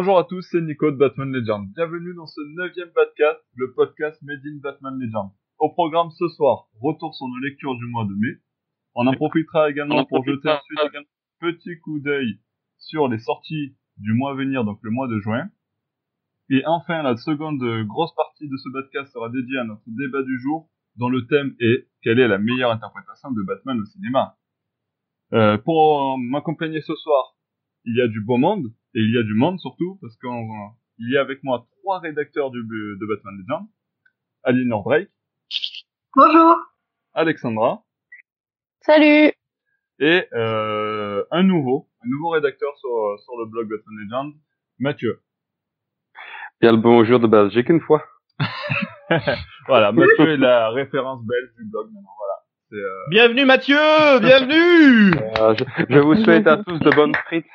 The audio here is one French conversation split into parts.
Bonjour à tous, c'est Nico de Batman Legend. Bienvenue dans ce neuvième podcast, le podcast Made in Batman Legend. Au programme ce soir, retour sur nos lectures du mois de mai. On en profitera également pour jeter ensuite un petit coup d'œil sur les sorties du mois à venir, donc le mois de juin. Et enfin, la seconde grosse partie de ce podcast sera dédiée à notre débat du jour, dont le thème est quelle est la meilleure interprétation de Batman au cinéma? Euh, pour m'accompagner ce soir, il y a du beau monde, et il y a du monde surtout, parce qu'il y a avec moi trois rédacteurs du, de Batman Legend. Aline Drake. Bonjour. Alexandra. Salut. Et euh, un nouveau, un nouveau rédacteur sur, sur le blog Batman Legend, Mathieu. Bien le bonjour de Belgique une fois. voilà, Mathieu est la référence belge du blog maintenant. Voilà. Euh... Bienvenue Mathieu, bienvenue. Euh, je, je, vous souhaite à tous de bonnes frites.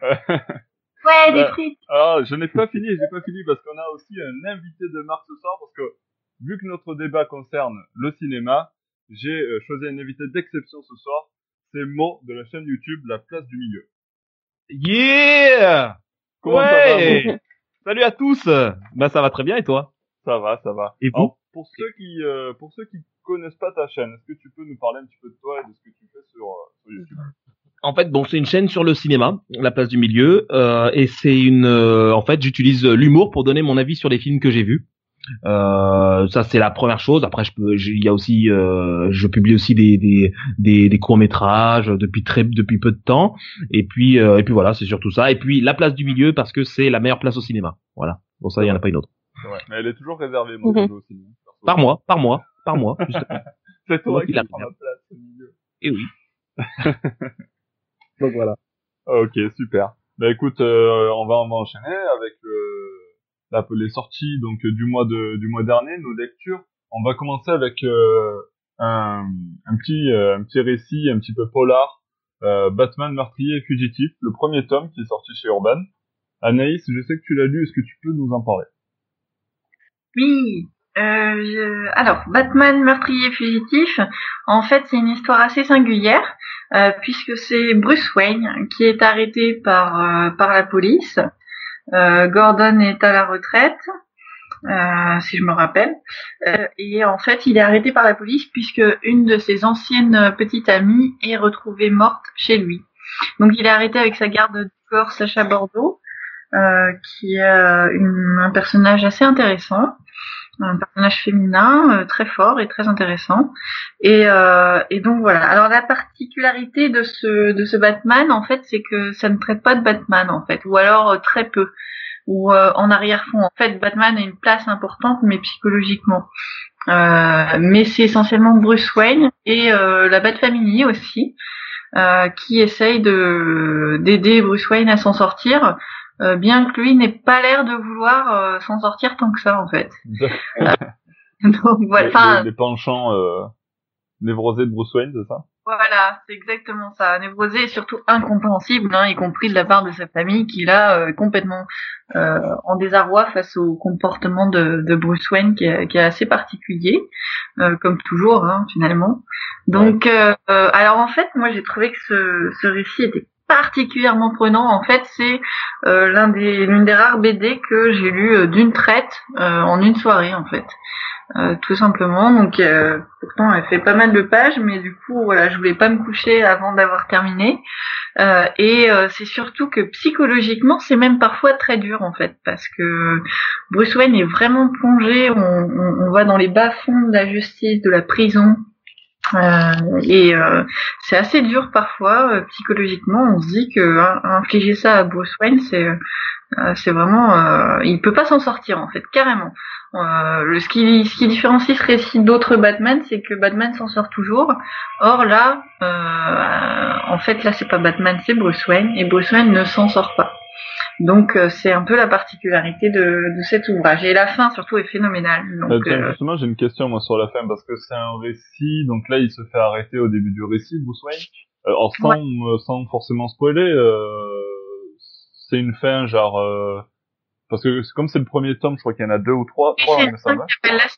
ouais, des frites. Alors, je n'ai pas fini, j'ai pas fini parce qu'on a aussi un invité de marque ce soir parce que vu que notre débat concerne le cinéma, j'ai euh, choisi un invité d'exception ce soir. C'est Mo de la chaîne YouTube La Place du Milieu. Yeah. Comment ouais. ça va, Salut à tous. Bah ça va très bien et toi? Ça va, ça va. Et vous? Alors, pour ceux qui euh, pour ceux qui connaissent pas ta chaîne, est-ce que tu peux nous parler un petit peu de toi et de ce que tu fais sur, euh, sur YouTube? En fait, bon, c'est une chaîne sur le cinéma, La Place du Milieu, euh, et c'est une. euh, en fait, j'utilise l'humour pour donner mon avis sur les films que j'ai vus. Euh, ça c'est la première chose. Après, je peux, j'ai- il y a aussi, euh, je publie aussi des des des, des courts métrages depuis très depuis peu de temps. Et puis euh, et puis voilà, c'est surtout ça. Et puis la place du milieu parce que c'est la meilleure place au cinéma. Voilà. Bon ça, il y en a pas une autre. Vrai. Mais elle est toujours réservée, mon cadeau aussi. hein, perso. Par mois, par mois, par mois. C'est toi moi qui la prends la place au milieu. et oui. Donc voilà. Ok, super. Bah écoute, euh, on va on va enchaîner avec euh, la, les sorties donc du mois de du mois dernier, nos lectures. On va commencer avec euh, un, un petit euh, un petit récit un petit peu polar, euh, Batman meurtrier et fugitif, le premier tome qui est sorti chez Urban. Anaïs, je sais que tu l'as lu, est-ce que tu peux nous en parler? Oui. Euh, Alors, Batman meurtrier fugitif, en fait, c'est une histoire assez singulière, euh, puisque c'est Bruce Wayne qui est arrêté par, euh, par la police. Gordon est à la retraite, si je me rappelle. Et en fait, il est arrêté par la police puisque une de ses anciennes petites amies est retrouvée morte chez lui. Donc, il est arrêté avec sa garde du corps Sacha Bordeaux, qui est un personnage assez intéressant, un personnage féminin euh, très fort et très intéressant. Et, euh, et donc voilà. Alors la particularité de ce de ce Batman, en fait, c'est que ça ne traite pas de Batman, en fait, ou alors euh, très peu, ou euh, en arrière-fond. En fait, Batman a une place importante, mais psychologiquement. Euh, mais c'est essentiellement Bruce Wayne et la Bat-Family aussi, qui essaye de d'aider Bruce Wayne à s'en sortir. Euh, bien que lui n'ait pas l'air de vouloir euh, s'en sortir tant que ça en fait. Donc voilà, les- les penchants euh, névrosés de Bruce Wayne, c'est ça? Voilà, c'est exactement ça. Névrosé et surtout incompréhensible, hein, y compris de la part de sa famille qui l'a euh, complètement euh, en désarroi face au comportement de, de Bruce Wayne qui est, qui est assez particulier, euh, comme toujours hein, finalement. Donc, euh, alors en fait, moi j'ai trouvé que ce, ce récit était particulièrement prenant. En fait, c'est euh, l'un des l'une des rares BD que j'ai lu euh, d'une traite euh, en une soirée en fait. Tout simplement. Donc pourtant elle fait pas mal de pages, mais du coup voilà, je voulais pas me coucher avant d'avoir terminé. Et c'est surtout que psychologiquement c'est même parfois très dur en fait, parce que Bruce Wayne est vraiment plongé. On, on, on va dans les bas fonds de la justice, de la prison. Euh, et euh, c'est assez dur parfois euh, psychologiquement. On se dit que hein, infliger ça à Bruce Wayne, c'est euh, c'est vraiment, euh, il peut pas s'en sortir en fait, carrément. Ce, qui, ce qui différencie ce récit d'autres Batman, c'est que Batman s'en sort toujours. Or là, en fait, là, c'est pas Batman, c'est Bruce Wayne, et Bruce Wayne ne s'en sort pas. Donc, euh, c'est un peu la particularité de, de cet ouvrage. Et la fin, surtout, est phénoménale. Euh, Donc, tiens, euh, Justement, j'ai une question moi sur la fin parce que c'est un récit. Donc là, il se fait arrêter au début du récit, Bruce Wayne. Euh, alors sans, euh, sans forcément spoiler, euh, c'est une fin genre euh, parce que c'est- comme c'est le premier tome, je crois qu'il y en a deux ou trois. Trois, c'est il me semble.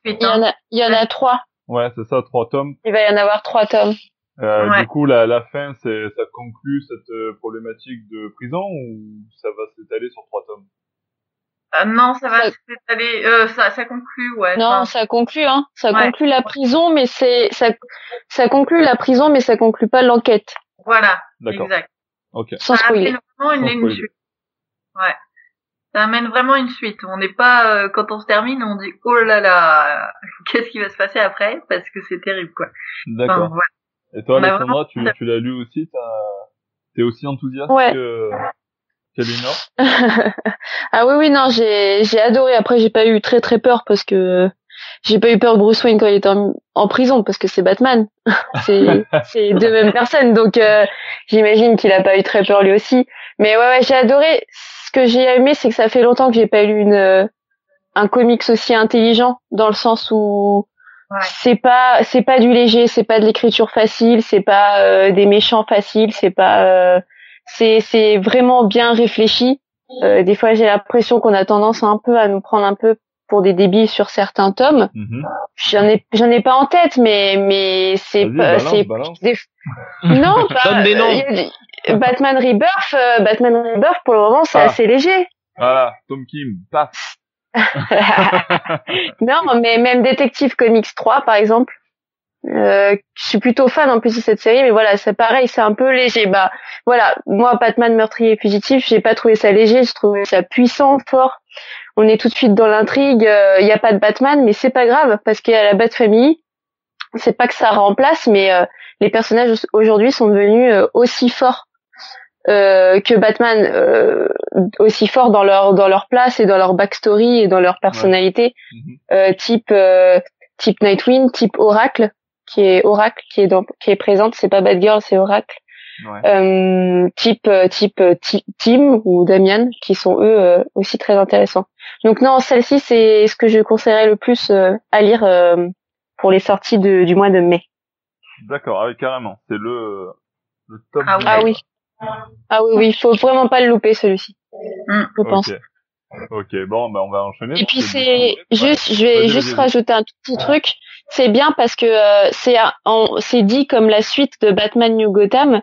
y hein. en a, il y en a trois. Ouais, c'est ça, trois tomes. Il va y en avoir trois tomes. Euh, Ouais. Du coup, la, la fin, c'est, ça conclut cette euh, problématique de prison ou ça va s'étaler sur trois tomes? Euh, non, ça va Ça- s'étaler. Euh, ça, ça conclut, ouais. Non, Enfin, ça conclut, hein. Ça Ouais. conclut la prison, mais c'est ça, ça conclut la prison, mais ça conclut pas l'enquête. voilà, D'accord. exact. Ok. Sans ça spoiler. amène vraiment une, Sans une spoiler. suite. Ouais. Ça amène vraiment une suite. On n'est pas euh, quand on se termine, on dit oh là là, qu'est-ce qui va se passer après? Parce que c'est terrible quoi. D'accord. Enfin, voilà. Et toi, a Alexandra, tu, l'as lu aussi T'es aussi enthousiaste Ouais. que qu'Elinor ah oui, oui, non, j'ai, j'ai adoré. Après, j'ai pas eu très très peur parce que j'ai pas eu peur de Bruce Wayne quand il était en, en prison parce que c'est Batman. c'est, c'est deux mêmes personnes, donc euh, j'imagine qu'il a pas eu très peur lui aussi. Mais ouais, ouais, j'ai adoré. Ce que j'ai aimé, c'est que ça fait longtemps que j'ai pas lu une un comics aussi intelligent dans le sens où Ouais. c'est pas c'est pas du léger, c'est pas de l'écriture facile, c'est pas euh, des méchants faciles, c'est pas euh, c'est c'est vraiment bien réfléchi. Euh, des fois, j'ai l'impression qu'on a tendance un peu à nous prendre un peu pour des débiles sur certains tomes. Mhm. J'en ai j'en ai pas en tête, mais mais c'est Vas-y, pas balance, c'est balance. des- non pas Donne des noms. euh, Batman Rebirth, euh, Batman Rebirth pour le moment c'est Ah. assez léger. Voilà, Tom Kim, paf. non, mais même Detective Comics 3 par exemple. Euh, je suis plutôt fan en plus de cette série, mais voilà, c'est pareil, c'est un peu léger. Bah voilà, moi Batman meurtrier fugitif, j'ai pas trouvé ça léger, je trouvais ça puissant, fort. On est tout de suite dans l'intrigue. Il y a pas de Batman, mais c'est pas grave parce qu'il y la Bat Family. C'est pas que ça remplace, mais euh, les personnages aujourd'hui sont devenus euh, aussi forts euh, que Batman, euh, aussi forts dans leur dans leur place et dans leur backstory et dans leur personnalité, Mhm. euh, type euh, type Nightwing, type Oracle, qui est Oracle qui est dans, qui est présente. C'est pas Batgirl, c'est Oracle. Ouais. Euh, type euh, type Ti- Tim ou Damian, qui sont eux euh, aussi très intéressants. Donc non, celle-ci c'est ce que je conseillerais le plus euh, à lire euh, pour les sorties de, du mois de mai. D'accord, ah oui, carrément. C'est le, le top. Ah du Ah oui. Ah oui, oui, il faut vraiment pas le louper celui-ci, Mm. je pense. Ok. Ok, bon, bah, on va enchaîner. Et puis c'est juste, je vais juste rajouter un tout petit truc. C'est bien parce que euh, c'est un- en- c'est dit comme la suite de Batman New Gotham,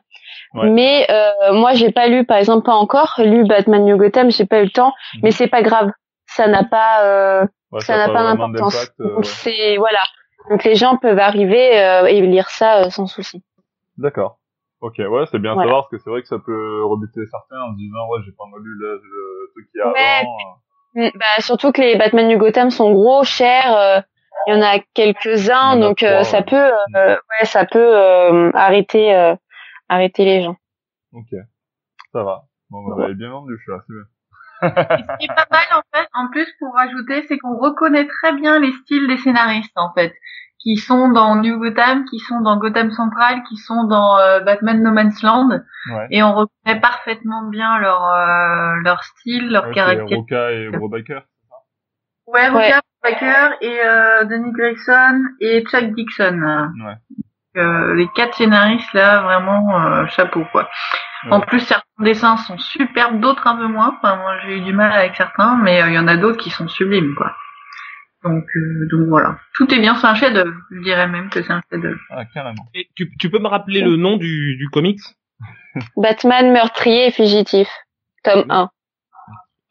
Ouais. mais euh, moi j'ai pas lu, par exemple pas encore lu Batman New Gotham, j'ai pas eu le temps, Mhm. mais c'est pas grave, ça n'a pas euh, Ouais, ça n'a pas d'importance. euh, c'est voilà, donc les gens peuvent arriver euh, et lire ça euh, sans souci. D'accord. Ok, ouais, c'est bien Voilà. savoir parce que c'est vrai que ça peut rebuter certains en se disant ouais, j'ai pas lu le, le truc qui Ouais. avant. Mm, Bah, surtout que les Batman New Gotham sont gros, chers. euh, Il y en a quelques-uns, a donc trois, euh, ouais. ça peut, euh, ouais, ça peut euh, arrêter, euh, arrêter les gens. Ok, ça va. Bon, bah, vous avez bien vendu, je suis là, c'est bien. Et ce qui est pas mal en fait, en plus pour rajouter, c'est qu'on reconnaît très bien les styles des scénaristes en fait, qui sont dans New Gotham, qui sont dans Gotham Central, qui sont dans euh, Batman No Man's Land, Ouais. et on reconnaît parfaitement bien leur euh, leur style, leur Ouais, caractère. Roca et Brubaker. Ouais, Ouais. Roger Baker et euh, Danny Gregson et Chuck Dixon. Ouais. Euh, les quatre scénaristes là, vraiment euh, chapeau quoi. En Ouais. plus, certains dessins sont superbes, d'autres un peu moins. Enfin, moi, j'ai eu du mal avec certains, mais euh, il y en a d'autres qui sont sublimes, quoi. Donc, euh, donc voilà. Tout est bien, c'est un chef-d'œuvre. Je dirais même que c'est un chef-d'œuvre. Ah, carrément. Et tu, tu peux me rappeler le nom du, du comics? Batman meurtrier et fugitif, tome 1.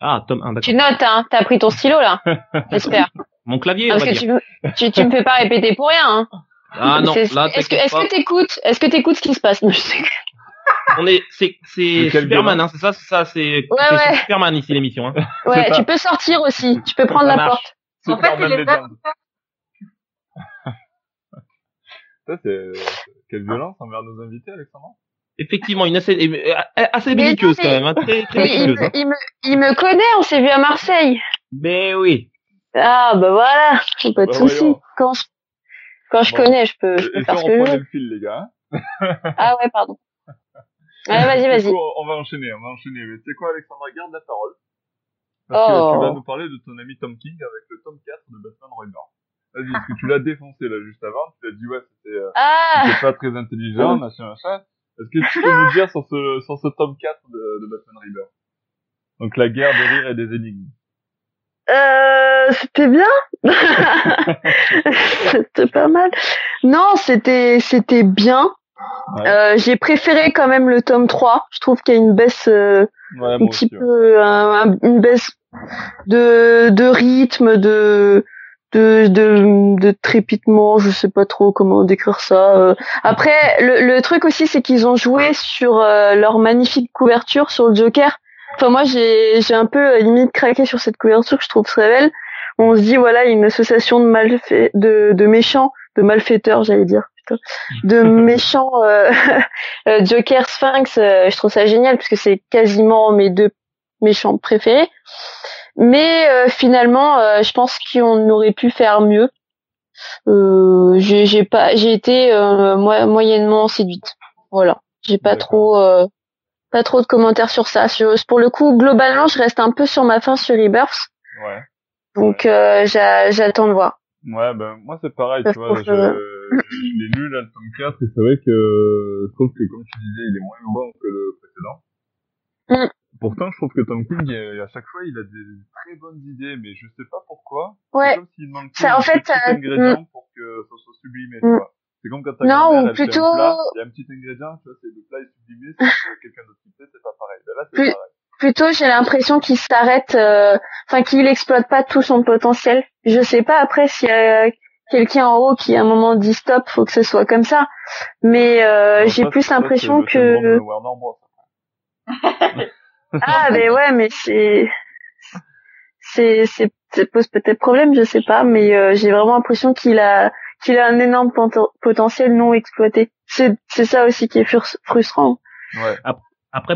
Ah, tome 1, Tu d'accord. notes, hein T'as pris ton stylo là J'espère. Mon clavier, on Parce va que dire. tu, me- tu, tu me fais pas répéter pour rien. Hein. Ah non, C'est- là, Est-ce que, est-ce que t'écoutes Est-ce que t'écoutes ce qui se passe? Non, je sais que- On est, c'est, c'est Superman, hein, c'est ça, c'est ça, c'est, Ouais, c'est ouais. Superman ici l'émission, hein. Ouais, tu peux sortir aussi. Tu peux prendre Ça la marche. porte. En fait. Ça, c'est, quelle violence envers nos invités, Alexandre? Effectivement, une assez, euh, assez belliqueuse quand même, hein, très, très Mais il, belliqueuse. hein. me- il me, il me connaît, on s'est vu à Marseille. Mais oui. Ah bah voilà, j'ai pas de Bah, soucis. voyons. Quand je, quand je Bon. connais, je peux, je Et peux faire on ce que je le fil, les gars. hein. Ah ouais, pardon. Allez, vas-y, vas-y. on va enchaîner, on va enchaîner. Mais c'est quoi, Alexandra Garde la parole. Parce que Oh. tu vas nous parler de ton ami Tom King avec le tome 4 de Batman Rebirth. Vas-y, parce que tu l'as défoncé là juste avant, tu l'as dit ouais, c'était euh, Ah, pas très intelligent, machin, machin. Est-ce que tu peux nous dire sur ce, sur ce tome 4 de, de Batman Rebirth Donc la guerre des rires et des énigmes. euh, c'était bien. c'était pas mal. Non, c'était, c'était bien. Ouais. Euh, j'ai préféré quand même le tome 3. Je trouve qu'il y a une baisse euh, Ouais, un petit aussi, ouais. peu un- un- une baisse de de rythme de de de, de trépitement je sais pas trop comment décrire ça Euh, après le, le truc aussi c'est qu'ils ont joué sur euh, leur magnifique couverture sur le Joker enfin moi j'ai j'ai un peu limite craqué sur cette couverture que je trouve très belle on se dit voilà il y a une association de malfait de de méchants de malfaiteurs j'allais dire putain de méchants euh, euh, Joker Sphinx euh, je trouve ça génial parce que c'est quasiment mes deux méchants préférés. Mais euh, finalement, euh, je pense qu'on aurait pu faire mieux. Euh, j'ai j'ai pas, j'ai été euh, mo- moyennement séduite. Voilà, j'ai pas trop, euh, pas trop de commentaires sur ça. Je- pour le coup, globalement, je reste un peu sur ma fin sur Rebirth, Ouais. donc euh, j'a- j'attends de voir. Ouais, ben, moi, c'est pareil, tu vois, je, euh, je l'ai lu, là, le tome 4, et c'est vrai que, je trouve que, comme tu disais, il est moins bon que le précédent. Mm. Pourtant, je trouve que Tom King, à chaque fois, il a des très bonnes idées, mais je sais pas pourquoi. Ouais. C'est comme s'il manquait Ça, en fait, euh, ingrédient pour que ça soit sublimé, tu Mm. vois. C'est comme quand ta Non, ou fait un plutôt- plat, il y a un petit ingrédient, tu vois, c'est le plat est sublimé, c'est que quelqu'un d'autre qui fait, c'est pas pareil. Ben là, c'est Plus- pareil. Plutôt, j'ai l'impression qu'il s'arrête, euh, enfin qu'il exploite pas tout son potentiel. Je sais pas après s'il y a quelqu'un en haut qui à un moment dit stop, faut que ce soit comme ça. Mais euh, Non, j'ai ça, plus l'impression que Bros. ah mais ouais, mais c'est c'est c'est ça pose peut-être problème, je sais pas, mais euh, j'ai vraiment l'impression qu'il a qu'il a un énorme poten- potentiel non exploité. C'est c'est ça aussi qui est frus- frustrant. Ouais. Après,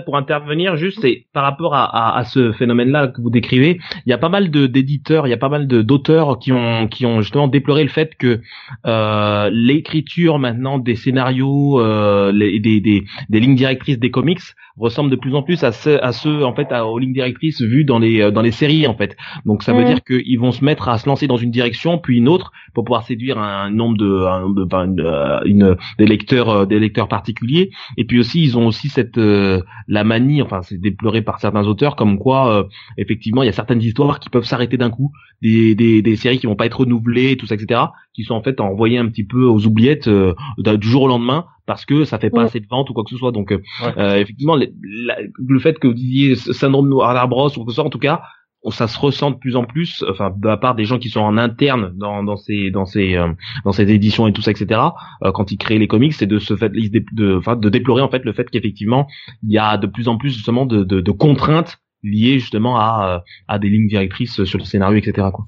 pour intervenir, juste, c'est par rapport à, à, à ce phénomène-là que vous décrivez, il y a pas mal de d'éditeurs, il y a pas mal de d'auteurs qui ont qui ont justement déploré le fait que euh, l'écriture maintenant des scénarios, euh, les, des, des des lignes directrices des comics ressemble de plus en plus à ceux à ceux en fait à, aux lignes directrices vues dans les euh, dans les séries en fait. Donc ça veut dire qu'ils vont se mettre à se lancer dans une direction puis une autre pour pouvoir séduire un nombre de, un nombre de une, euh, une- des lecteurs euh, des lecteurs particuliers. Et puis aussi ils ont aussi cette euh, la manie, enfin c'est déploré par certains auteurs, comme quoi euh, effectivement il y a certaines histoires qui peuvent s'arrêter d'un coup, des, des, des séries qui vont pas être renouvelées, tout ça, etc., qui sont en fait envoyées un petit peu aux oubliettes euh, du jour au lendemain parce que ça fait pas assez de ventes ou quoi que ce soit. Donc euh, Ouais. euh, effectivement le, la- le fait que vous disiez syndrome Warner Bros ou quoi que ce soit, en tout cas ça se ressent de plus en plus, enfin de la part des gens qui sont en interne dans, dans ces dans ces euh, dans ces éditions et tout ça, etc. euh, quand ils créent les comics, c'est de se fait de enfin de déplorer en fait le fait qu'effectivement il y a de plus en plus justement de, de, de contraintes liées justement à euh, à des lignes directrices sur le scénario, etc. Quoi.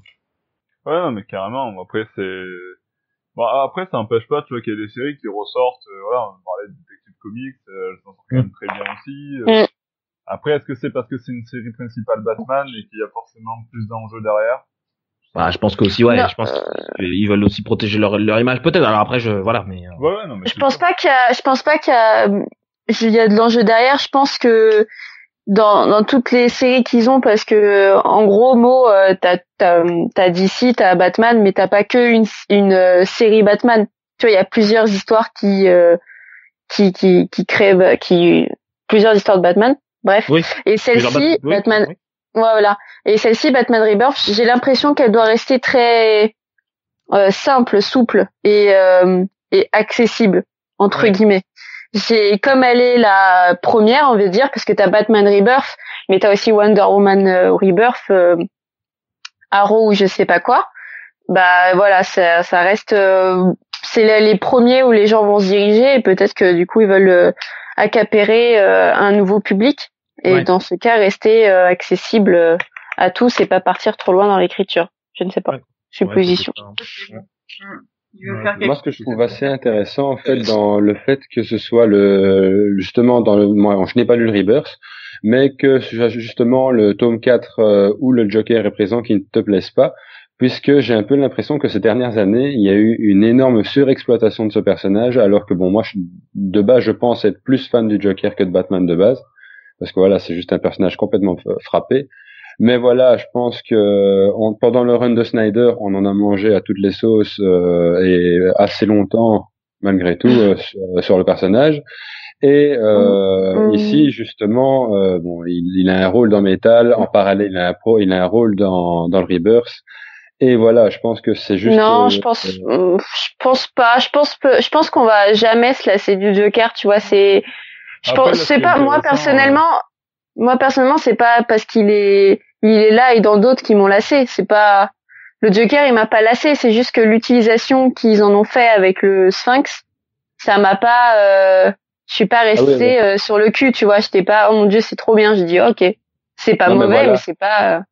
Ouais, non, mais carrément. Après, c'est... Bon, après, ça n'empêche pas, tu vois, qu'il y a des séries qui ressortent, euh, voilà, on parlait de Detective Comics, euh, elles s'en sortent quand même très bien aussi. Après, est-ce que c'est parce que c'est une série principale Batman et qu'il y a forcément plus d'enjeux derrière? Bah, je pense que aussi ouais, Non, je pense qu'ils veulent aussi protéger leur leur image peut-être. Alors après je voilà mais euh, Ouais, ouais, non, mais Je pense pas qu'il y a, je pense pas qu'il y a, il y a de l'enjeu derrière. Je pense que dans, dans toutes les séries qu'ils ont, parce que en gros mots, euh, t'as t'as t'as DC, t'as Batman, mais t'as pas que une une euh, série Batman. Tu vois, il y a plusieurs histoires qui euh, qui qui qui créent qui plusieurs histoires de Batman. Bref. Oui. Et celle-ci, oui, Batman, oui. Voilà. Et celle-ci, Batman Rebirth, j'ai l'impression qu'elle doit rester très euh, simple, souple et, euh, et accessible entre guillemets. J'ai comme elle est la première, on veut dire, parce que t'as Batman Rebirth, mais t'as aussi Wonder Woman euh, Rebirth, euh, Arrow ou je sais pas quoi. Bah voilà, ça, ça reste, euh, c'est les, premiers où les gens vont se diriger et peut-être que du coup ils veulent euh, accapérer euh, un nouveau public et Ouais. dans ce cas rester euh, accessible euh, à tous et pas partir trop loin dans l'écriture. Je ne sais pas. Ouais. Supposition. Moi, ce que je trouve assez intéressant, en fait, dans le fait que ce soit le, justement, dans le, moi, je n'ai pas lu le Rebirth, mais que ce soit justement le tome 4 euh, où le Joker est présent qui ne te plaise pas, puisque j'ai un peu l'impression que ces dernières années, il y a eu une énorme surexploitation de ce personnage, alors que bon, moi, je- de base, je pense être plus fan du Joker que de Batman de base, parce que voilà, c'est juste un personnage complètement frappé. Mais voilà, je pense que on- pendant le run de Snyder, on en a mangé à toutes les sauces euh, et assez longtemps, malgré tout, euh, sur, sur le personnage. Et euh, Mm. ici, justement, euh, bon, il, il a un rôle dans Metal. En parallèle, il a un pro, il a un rôle dans, dans le Rebirth. Et voilà, je pense que c'est juste. Non, je pense, je pense pas. Je pense, je pense qu'on va jamais se lasser du Joker. Tu vois, c'est, je pense, c'est pas moi personnellement. Moi personnellement, c'est pas parce qu'il est, il est là et dans d'autres qui m'ont lassé. C'est pas le Joker, il m'a pas lassé. C'est juste que l'utilisation qu'ils en ont fait avec le Sphinx, ça m'a pas. Euh, je suis pas ah resté euh, sur le cul, tu vois. J'étais pas, oh mon dieu, c'est trop bien. Je dis ok, c'est pas mauvais, mais, c'est pas.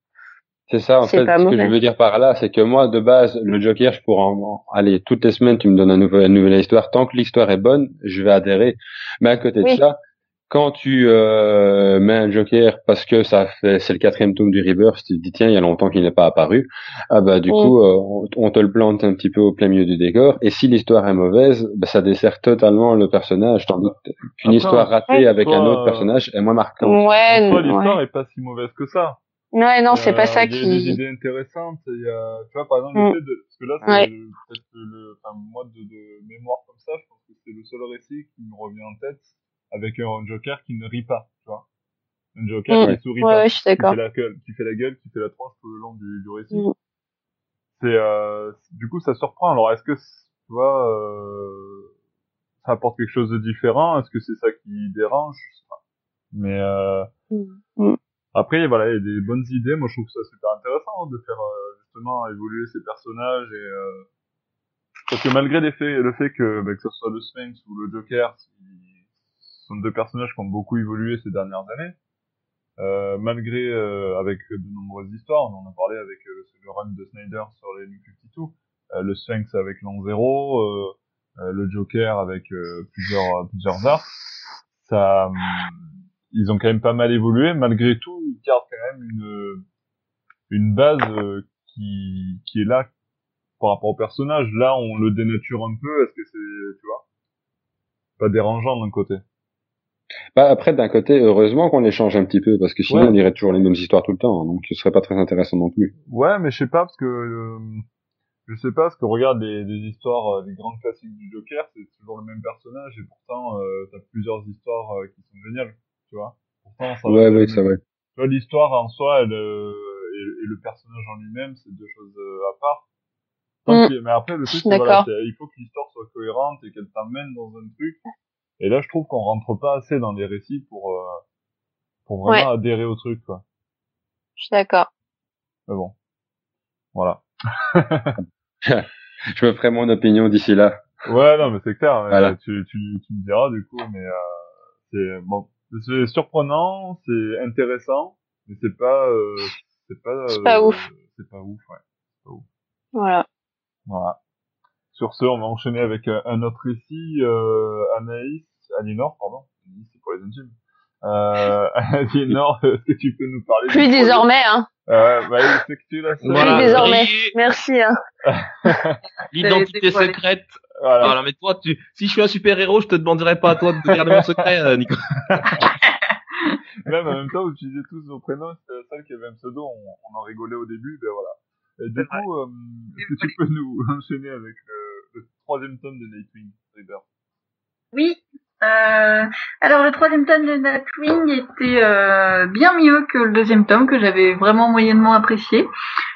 C'est ça, en fait, ce que je veux dire par là, c'est que moi, de base, le Joker, je pourrais en, aller toutes les semaines, tu me donnes un nouvel, une nouvelle histoire. Tant que l'histoire est bonne, je vais adhérer. Mais à côté de ça, quand tu euh, mets un Joker parce que ça fait c'est le quatrième tome du Rebirth, tu te dis tiens il y a longtemps qu'il n'est pas apparu, ah bah du coup euh, on te le plante un petit peu au plein milieu du décor et si l'histoire est mauvaise, bah, ça dessert totalement le personnage tandis qu'une histoire ratée avec un autre personnage est moins marquante. Ouais, l'histoire est pas si mauvaise que ça? Ouais, non, c'est pas ça qui. Il y a des idées intéressantes. Il y a, tu vois, par exemple, le mm. fait de, parce que là, c'est peut-être le, enfin, moi, de, de mémoire comme ça, je pense que c'est le seul récit qui me revient en tête avec un Joker qui ne rit pas, tu vois. Un Joker qui ne sourit pas. qui, fait la gueule, qui fait la gueule, qui fait la tronche tout le long du, du récit. Mm. C'est, euh, du coup, ça surprend. Alors, est-ce que, tu vois, euh, ça apporte quelque chose de différent? Est-ce que c'est ça qui dérange? Je sais pas. Mais, euh, mm. Après, voilà, il y a des bonnes idées. Moi, je trouve ça super intéressant de faire, euh, justement, évoluer ces personnages et, euh, parce que malgré les faits, le fait que, bah, que ce soit le Sphinx ou le Joker, sont deux personnages qui ont beaucoup évolué ces dernières années. Euh, malgré euh, avec de nombreuses histoires, on en a parlé avec euh, le run de Snyder sur les New 52, euh, le Sphinx avec l'an zéro, euh, euh, le Joker avec plusieurs plusieurs arcs. Ça, hum, ils ont quand même pas mal évolué. Malgré tout, ils gardent quand même une une base qui qui est là par rapport au personnage. Là, on le dénature un peu. Est-ce que c'est, tu vois, pas dérangeant d'un côté bah après, d'un côté, heureusement qu'on les change un petit peu, parce que sinon on irait toujours les mêmes histoires tout le temps, donc ce serait pas très intéressant non plus. Ouais, mais je sais pas, parce que euh, je sais pas, parce que regarde les, les histoires, euh, les grandes classiques du Joker, c'est toujours le même personnage, et pourtant euh, t'as plusieurs histoires euh, qui sont géniales, tu vois. Pourtant, ça ouais, ouais, ça va. Tu vois, l'histoire en soi, elle, et, et, le personnage en lui-même, c'est deux choses à part. Mm. Mais après, le truc, voilà, il faut que l'histoire soit cohérente et qu'elle t'amène dans un truc et là, je trouve qu'on rentre pas assez dans les récits pour euh, pour vraiment adhérer au truc, quoi. Je suis d'accord. Mais bon, voilà. je me ferai mon opinion d'ici là. Ouais, non, mais c'est clair. Voilà. Tu, tu, tu me diras du coup, mais euh, c'est bon, c'est surprenant, c'est intéressant, mais c'est pas, euh, c'est pas, c'est pas ouf. C'est pas ouf, ouais. Pas ouf. Voilà. Voilà. Sur ce, on va enchaîner avec un autre récit, euh, Anaïs. Aliénor, pardon, c'est pour les intimes. Euh, Aliénor, est-ce que tu peux nous parler Plus désormais, hein. Euh, bah, c'est que tu l'as Plus désormais. Merci, hein. L'identité secrète. Voilà. voilà. mais toi, tu, si je suis un super héros, je te demanderai pas à toi de garder mon secret, euh, Nico. Même en même temps, vous utilisez tous vos prénoms, c'était celle qui avait un pseudo, on, on en rigolait au début, ben voilà. Et du coup, euh, est-ce que tu peux nous enchaîner avec le, le troisième tome de Nightwing Rebirth Oui, euh, alors le troisième tome de Nightwing était euh, bien mieux que le deuxième tome que j'avais vraiment moyennement apprécié,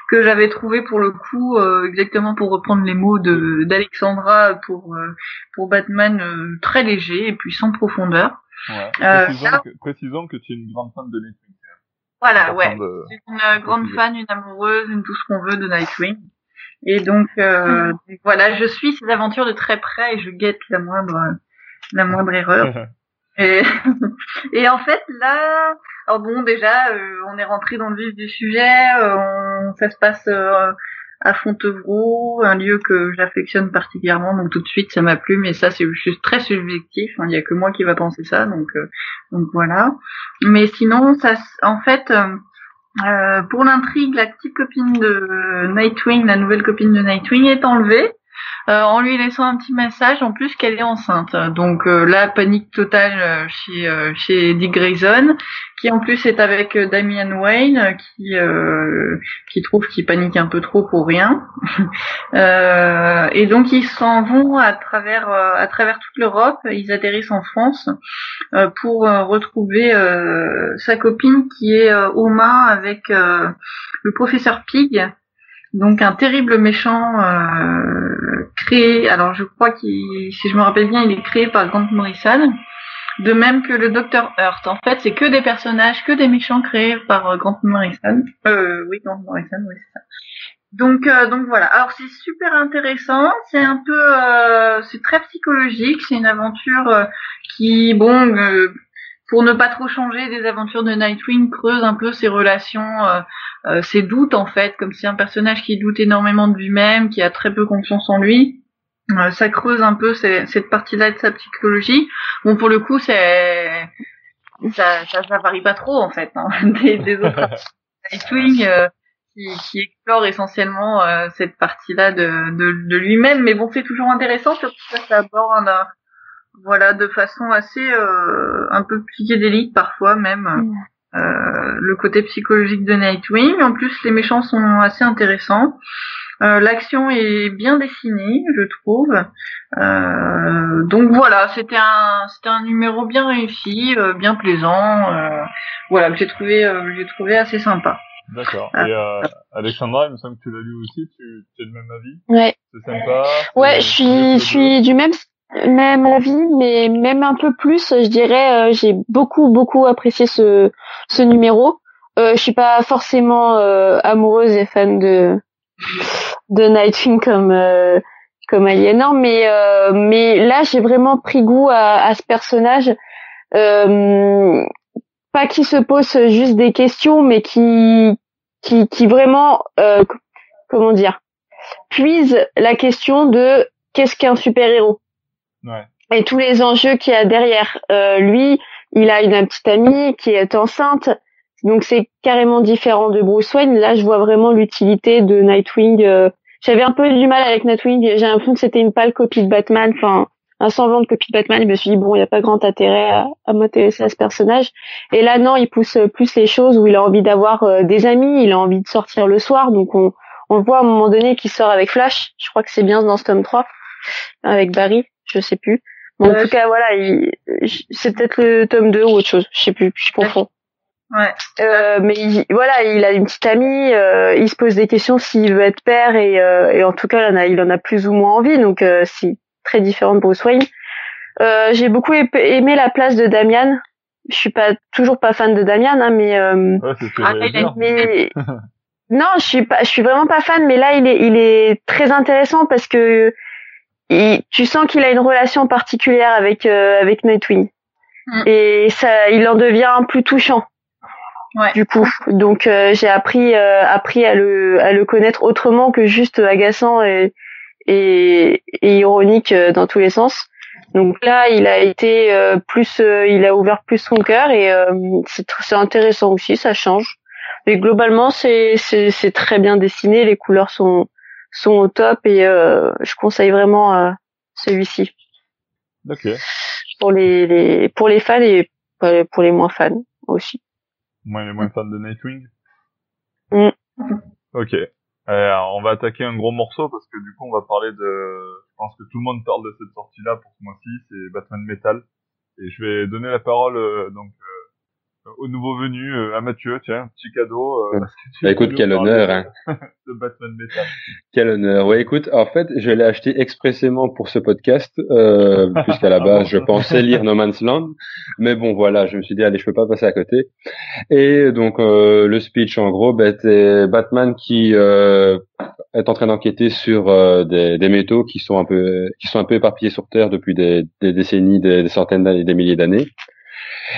que j'avais trouvé pour le coup euh, exactement pour reprendre les mots de d'Alexandra pour euh, pour Batman euh, très léger et puis sans profondeur. Ouais. Précisons, là... que, précisons, que, tu es une grande fan de Nightwing. Voilà, ouais. De... une grande fan, une amoureuse, une tout ce qu'on veut de Nightwing. Et donc voilà, je suis ces aventures de très près et je guette la moindre la moindre erreur. et, et en fait là, alors bon déjà euh, on est rentré dans le vif du sujet, euh, ça se passe euh, à Fontevraud, un lieu que j'affectionne particulièrement, donc tout de suite ça m'a plu, mais ça c'est juste très subjectif, hein, il n'y a que moi qui va penser ça, donc donc voilà. Mais sinon ça, en fait. pour l'intrigue, la petite copine de Nightwing, la nouvelle copine de Nightwing est enlevée. Euh, en lui laissant un petit message en plus qu'elle est enceinte. Donc euh, la panique totale euh, chez chez Dick Grayson, qui en plus est avec Damian Wayne, qui qui trouve qu'il panique un peu trop pour rien. et donc ils s'en vont à travers à travers toute l'Europe. Ils atterrissent en France pour retrouver sa copine qui est aux mains avec le professeur Pig donc un terrible méchant euh, créé. Alors je crois qu'il, si je me rappelle bien, il est créé par Grant Morrison. De même que le Docteur Hurt. En fait, c'est que des personnages, que des méchants créés par euh, Grant Morrison. Euh, oui, Grant Morrison, oui, c'est ça. Donc, euh, donc voilà. Alors c'est super intéressant. C'est un peu, euh, c'est très psychologique. C'est une aventure euh, qui, bon, pour ne pas trop changer des aventures de Nightwing, creuse un peu ses relations, ses doutes en fait, comme si un personnage qui doute énormément de lui-même, qui a très peu confiance en lui. ça creuse un peu cette partie-là de sa psychologie. Bon, pour le coup, c'est ça, ça, ça varie pas trop en fait hein, des, des autres Nightwing qui, qui explore essentiellement euh, cette partie-là de, de, de lui-même. Mais bon, c'est toujours intéressant, surtout que ça aborde un, voilà, de façon assez euh, un peu psychédélique parfois même. Euh, le côté psychologique de Nightwing. En plus, les méchants sont assez intéressants. Euh, L'action est bien dessinée, je trouve. Euh, donc voilà, c'était un c'était un numéro bien réussi, euh, bien plaisant. voilà, que j'ai trouvé j'ai trouvé assez sympa. D'accord. Et euh, Alexandra, il me semble que tu l'as lu aussi, tu, tu es de même avis? Ouais. C'est sympa Ouais, je suis, je suis du même même avis, mais même un peu plus, je dirais. Euh, j'ai beaucoup beaucoup apprécié ce ce numéro. Euh, je suis pas forcément euh, amoureuse et fan de de Nightwing comme euh, comme Aliénor, mais euh, mais là j'ai vraiment pris goût à, à ce personnage. Euh, pas qui se pose juste des questions, mais qui qui, qui vraiment euh, comment dire puise la question de qu'est-ce qu'un super héros et tous les enjeux qu'il y a derrière. Euh, lui, il a une, petite amie qui est enceinte, donc c'est carrément différent de Bruce Wayne. Là, je vois vraiment l'utilité de Nightwing. Euh, J'avais un peu du mal avec Nightwing. J'ai l'impression que c'était une pâle copie de Batman. Enfin, un semblant de copie de Batman, je me suis dit bon, il n'y a pas grand intérêt à, à m'intéresser à ce personnage. Et là, non, il pousse plus les choses où il a envie d'avoir euh, des amis, il a envie de sortir le soir, donc on, on voit à un moment donné qu'il sort avec Flash. Je crois que c'est bien dans ce tome 3 avec Barry, je sais plus. Mais en tout cas, voilà, c'est peut-être le tome 2 ou autre chose, je sais plus, je confonds. Ouais. Euh, mais il, voilà, il a une petite amie, euh, il se pose des questions s'il veut être père et, euh, et en tout cas, il en, a, il en a plus ou moins envie. Donc, euh, si très différent de Bruce Wayne. Euh, j'ai beaucoup aimé la place de Damian. Je suis pas toujours pas fan de Damian, hein, mais, euh, ouais, ah, mais non, je suis pas, je suis vraiment pas fan, mais là il est, il est très intéressant parce que il, tu sens qu'il a une relation particulière avec euh, avec Nightwing mm. et ça, il en devient plus touchant. Ouais. Du coup, donc euh, j'ai appris appris à le à le connaître autrement que juste agaçant et et, et, ironique euh, dans tous les sens. Donc là, il a été euh, plus, euh, il a ouvert plus son cœur et c'est intéressant aussi, ça change. Mais globalement, c'est c'est très bien dessiné, les couleurs sont sont au top et je conseille vraiment celui-ci. Ok. Pour les, les pour les fans et pour les moins fans aussi. Moi, les moins fans de Nightwing. Mm. Ok. Euh, on va attaquer un gros morceau parce que du coup on va parler de, je pense que tout le monde parle de cette sortie-là pour ce mois-ci, c'est Batman Metal. Et je vais donner la parole euh, donc euh, au nouveau venu, à Mathieu, tiens, petit cadeau. bah, écoute, quel honneur, hein. de Batman Metal. Quel honneur. Ouais, écoute, en fait, je l'ai acheté expressément pour ce podcast, euh, puisqu'à la base, je pensais lire No Man's Land, mais bon, voilà, je me suis dit, allez, je peux pas passer à côté. Et donc, euh, le speech, en gros, bah, c'est Batman qui euh, est en train d'enquêter sur euh, des, des, métaux qui sont un peu, qui sont un peu éparpillés sur Terre depuis des, des décennies, des, des centaines d'années, des milliers d'années.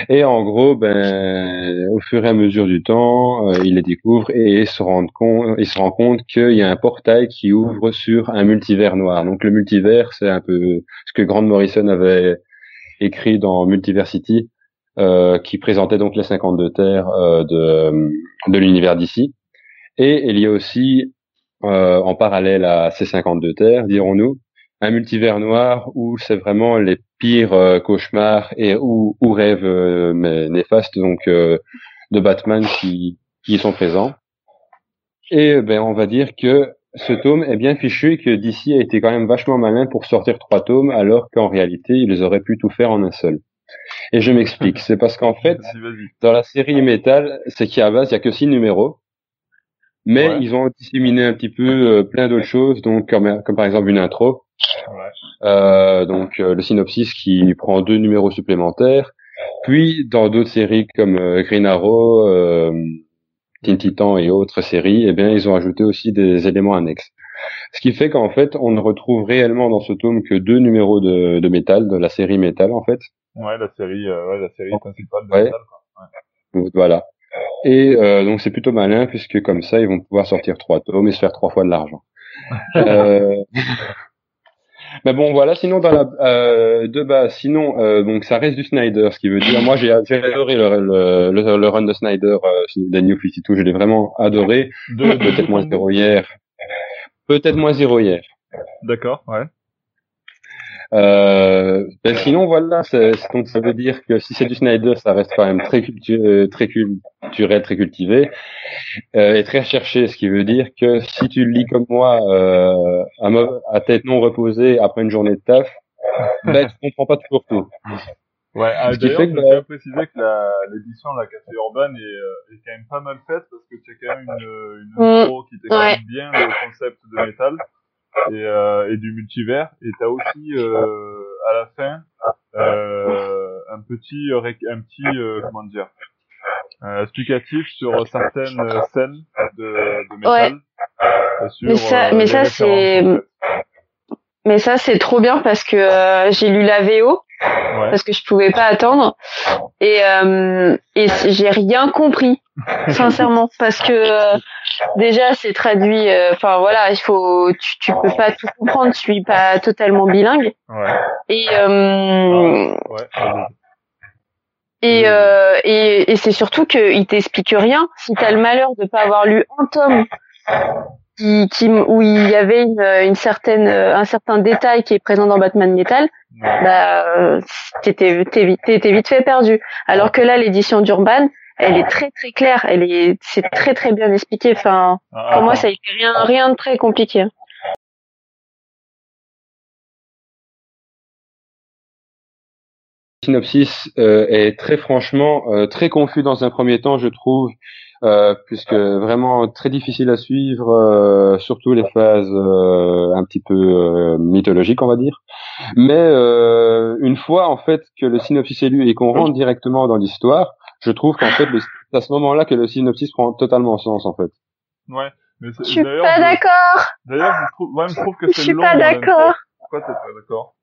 Et en gros, ben, au fur et à mesure du temps, euh, il les découvre et il se rend compte, il se rend compte qu'il y a un portail qui ouvre sur un multivers noir. Donc le multivers, c'est un peu ce que Grant Morrison avait écrit dans Multiversity, euh, qui présentait donc les 52 terres euh, de, de l'univers d'ici. Et il y a aussi, euh, en parallèle à ces 52 terres, dirons-nous, un multivers noir où c'est vraiment les pires euh, cauchemars et ou, ou rêves euh, mais néfastes donc euh, de Batman qui qui y sont présents. Et ben on va dire que ce tome est bien fichu et que DC a été quand même vachement malin pour sortir trois tomes alors qu'en réalité ils auraient pu tout faire en un seul. Et je m'explique, c'est parce qu'en fait dans la série Metal, c'est qu'à base il y a que six numéros mais Ouais. ils ont disséminé un petit peu euh, plein d'autres choses, donc comme, comme par exemple une intro, Ouais. euh, donc euh, le synopsis qui prend deux numéros supplémentaires, puis dans d'autres séries comme euh, Green Arrow, euh, Teen Titan et autres séries, eh bien ils ont ajouté aussi des éléments annexes. Ce qui fait qu'en fait on ne retrouve réellement dans ce tome que deux numéros de, de métal, de la série métal en fait. Ouais, la série, euh, ouais, la série principale de Ouais. Quoi. Voilà. Et euh, donc c'est plutôt malin puisque comme ça ils vont pouvoir sortir trois tomes et se faire trois fois de l'argent. Euh, Mais bon voilà, sinon dans la euh, de base, sinon euh, donc ça reste du Snyder, ce qui veut dire moi j'ai adoré le, le, le, le run de Snyder euh, de New 52, je l'ai vraiment adoré, De, de peut-être moins zéro hier. Peut-être moins zéro hier. D'accord, ouais. Euh, ben sinon voilà, c'est- c'est- donc ça veut dire que si c'est du Snyder, ça reste quand même très cultu- euh, très culturel, très cultivé euh, et très recherché, ce qui veut dire que si tu le lis comme moi euh, à, à tête non reposée après une journée de taf, ben tu comprends pas toujours tout. Ouais, ah, d'ailleurs, je à préciser que la- l'édition de la Café Urban est, euh, est quand même pas mal faite parce que tu as quand même une, une Mm, intro qui t'explique ouais. bien le concept de métal et, euh, et du multivers. Et t'as aussi, euh, à la fin, euh, un petit, un petit, euh, comment dire, euh, explicatif sur certaines scènes de, de métal. Sur, Mais ça- euh, mais ça, c'est-. Mais ça, c'est trop bien parce que j'ai lu la VO Ouais. parce que je pouvais pas attendre et euh, et j'ai rien compris sincèrement parce que euh, déjà c'est traduit euh, enfin voilà il faut tu, tu peux pas tout comprendre tu suis pas totalement bilingue Ouais. et euh, Ouais. vas-y. et euh, et, et c'est surtout qu'il t'explique rien si t'as le malheur de pas avoir lu un tome qui, qui où il y avait une, une certaine un certain détail qui est présent dans Batman Metal bah euh, t'étais t'étais vite fait perdu. Alors que là l'édition d'Urban elle est très très claire. Elle est c'est très très bien expliqué. Enfin Ah, pour moi attends. ça a été rien rien de très compliqué synopsis euh, est très franchement euh, très confus dans un premier temps, je trouve, euh, puisque vraiment très difficile à suivre, euh, surtout les phases euh, un petit peu euh, mythologiques, on va dire. Mais euh, une fois en fait que le synopsis est lu et qu'on rentre directement dans l'histoire, je trouve qu'en fait le- c'est à ce moment-là que le synopsis prend totalement sens en fait. Ouais. Mais je suis pas je- d'accord D'ailleurs, je trouve, ouais, je trouve que je c'est suis long. pas d'accord Pourquoi t'es pas d'accord?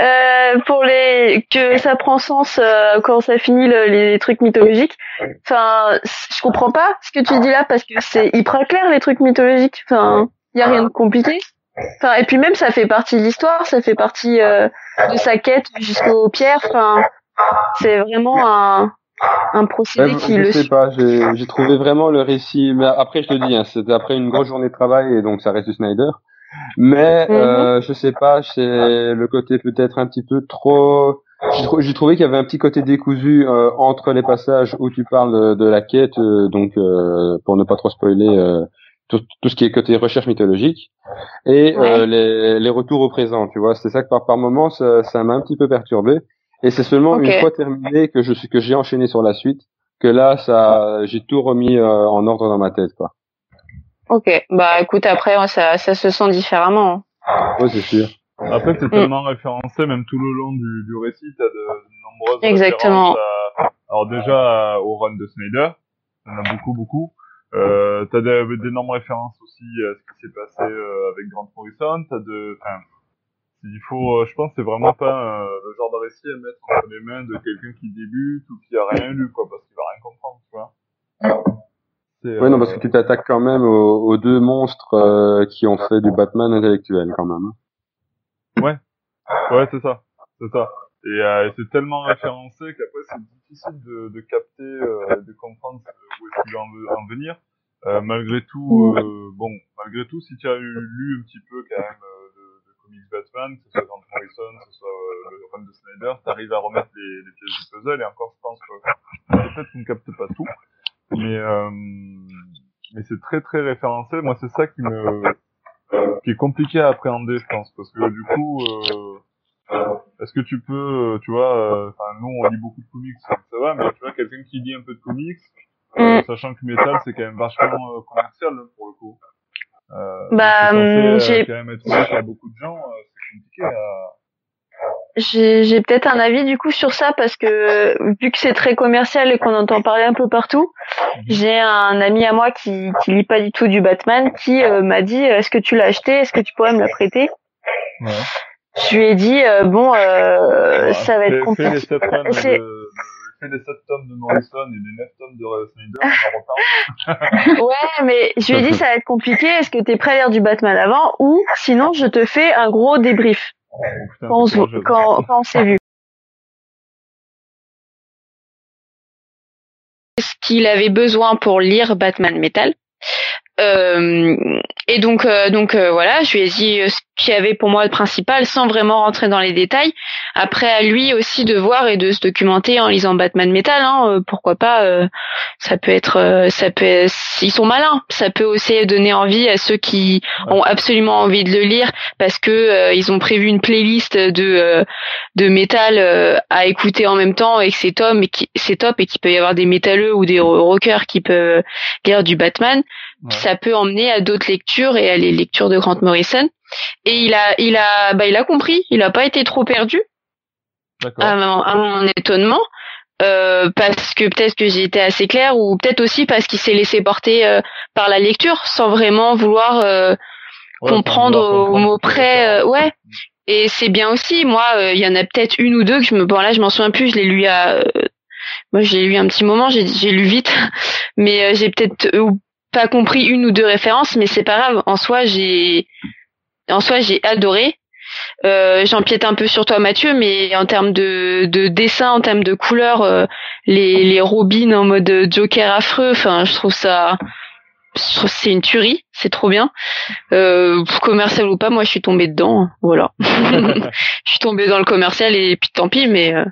Euh, pour les que ça prend sens euh, quand ça finit le- les trucs mythologiques. Enfin, je comprends pas ce que tu dis là parce que c'est hyper clair les trucs mythologiques. Enfin, y a rien de compliqué. Enfin, et puis même ça fait partie de l'histoire, ça fait partie euh, de sa quête jusqu'aux pierres. Enfin, c'est vraiment un un procédé Ouais, qui je le sais suit. pas, j'ai j'ai trouvé vraiment le récit. Mais après, je te dis, hein, c'était après une grosse journée de travail et donc ça reste du Snyder. Mais Mhm. euh, je sais pas, c'est le côté peut-être un petit peu trop. J'ai trou- j'ai trouvé qu'il y avait un petit côté décousu euh, entre les passages où tu parles de, de la quête, euh, donc euh, pour ne pas trop spoiler euh, tout, tout ce qui est côté recherche mythologique, et Ouais. euh, les, les retours au présent. Tu vois, c'est ça que par par moment ça ça m'a un petit peu perturbé. Et c'est seulement une fois terminé que je suis que j'ai enchaîné sur la suite que là ça j'ai tout remis euh, en ordre dans ma tête quoi. Ok, bah écoute après ça ça se sent différemment. hein. Ouais, c'est sûr. Après, c'est tellement référencé, même tout le long du, du récit, t'as de, de nombreuses Exactement. références à- alors déjà, au run de Snyder, en a beaucoup, beaucoup. Euh, t'as des- d'énormes références aussi à ce qui s'est passé euh, avec Grant Morrison, t'as de, enfin, il faut, euh, je pense, que c'est vraiment pas euh, le genre de récit à mettre entre les mains de quelqu'un qui débute ou qui a rien lu, quoi, parce qu'il va rien comprendre, tu vois. Ouais, non, euh, parce que tu t'attaques quand même aux, aux deux monstres euh, qui ont fait du Batman intellectuel quand même. Ouais, c'est ça, c'est ça. Et, euh, et c'est tellement référencé qu'après c'est difficile de, de capter, euh, de comprendre où est-ce qu'il va en, en venir. Euh, malgré tout, euh, bon, malgré tout, si tu as eu- lu un petit peu quand même euh, de, de comics Batman, que ce soit Grant Morrison, que ce soit euh, le run de Snyder, t'arrives à remettre les, les pièces du puzzle. Et encore, je pense que peut-être qu'on ne capte pas tout, mais euh, mais c'est très très référencé. Moi, c'est ça qui me qui est compliqué à appréhender, je pense, parce que du coup, euh, est-ce que tu peux, euh, tu vois, euh, enfin nous on lit beaucoup de comics, ça va, mais tu vois quelqu'un qui lit un peu de comics, Euh, sachant que Metal c'est quand même vachement commercial hein, pour le coup. Euh, Bah, euh, j'ai- quand même être ouvert à beaucoup de gens, c'est compliqué à... J'ai peut-être un avis du coup sur ça parce que vu que c'est très commercial et qu'on entend parler un peu partout, j'ai un ami à moi qui qui lit pas du tout du Batman qui euh, m'a dit est-ce que tu l'as acheté? Est-ce que tu pourrais me la prêter? Ouais. Je lui ai dit euh, bon euh, ça va être les compliqué. 7 tomes de, C'est- de- fais les 7 tomes de Morrison et les 9 tomes de Snyder. Ouais mais je lui ai dit ça va être compliqué. Est-ce que t'es prêt à lire du Batman avant? Ou sinon je te fais un gros débrief Oh, putain, quand on, quand, quand on s'est vu. Ce qu'il avait besoin pour lire Batman Metal? Euh, et donc, euh, donc euh, voilà, je lui ai dit ce qu'il y avait pour moi le principal, sans vraiment rentrer dans les détails. Après, à lui aussi de voir et de se documenter en lisant Batman Metal. Hein, euh, pourquoi pas euh, Ça peut être, euh, ça peut, ils sont malins. Ça peut aussi donner envie à ceux qui ont absolument envie de le lire parce que euh, ils ont prévu une playlist de euh, de métal à écouter en même temps et que c'est top et qui qu'il peut y avoir des métalleux ou des ro- rockers qui peuvent lire du Batman Ouais. ça peut emmener à d'autres lectures et à les lectures de Grant Morrison et il a il a bah il a compris il a pas été trop perdu D'accord. à mon, à mon étonnement euh, parce que peut-être que j'ai été assez claire ou peut-être aussi parce qu'il s'est laissé porter euh, par la lecture sans vraiment vouloir euh, Ouais, comprendre au mot près, ça euh, ouais. dire. Et c'est bien aussi. Moi, euh, il y en a peut-être une ou deux que je me. Bon là, je m'en souviens plus. Je l'ai lu à. euh, moi, je l'ai lu un petit moment. J'ai j'ai lu vite, mais euh, j'ai peut-être euh, pas compris une ou deux références. Mais c'est pas grave. En soi, j'ai. En soi, j'ai adoré. Euh, J'empiète un peu sur toi, Mathieu, mais en termes de, de dessin, en termes de couleurs, euh, les, les robins en mode Joker affreux, enfin, je trouve ça, je trouve c'est une tuerie, c'est trop bien. Euh, commercial ou pas, moi, je suis tombée dedans, hein, voilà. je suis tombée dans le commercial et puis tant pis, mais euh,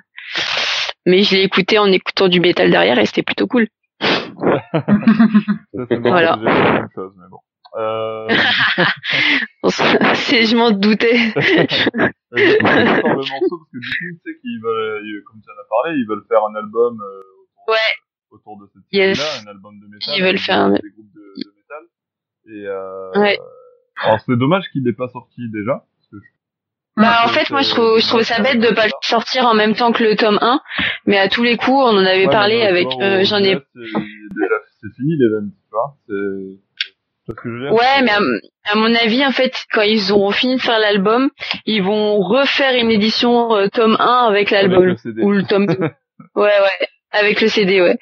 mais je l'ai écouté en écoutant du métal derrière et c'était plutôt cool. Ça, Voilà. j'ai fait la même chose, mais bon. Euh, c'est, je m'en doutais. euh, le morceau, parce que du coup, tu sais qu'ils veulent, ils- comme tu en as parlé, ils veulent faire un album euh, autour, Ouais. autour de cette Yes. série-là, un album de métal. Ils veulent faire un- des, des groupes de, de métal. Et euh, Ouais. alors c'est dommage qu'il n'ait pas sorti déjà. Bah en fait moi je c'est- trouve je trouve ça bête de pas le sortir en même temps que le tome 1 mais à tous les coups on en avait Ouais, parlé avec euh, j'en ai c'est fini l'event, tu vois. Ouais mais à, à mon avis en fait quand ils auront fini de faire l'album ils vont refaire une édition euh, tome 1 avec l'album ou le tome 2. ouais ouais avec le CD ouais.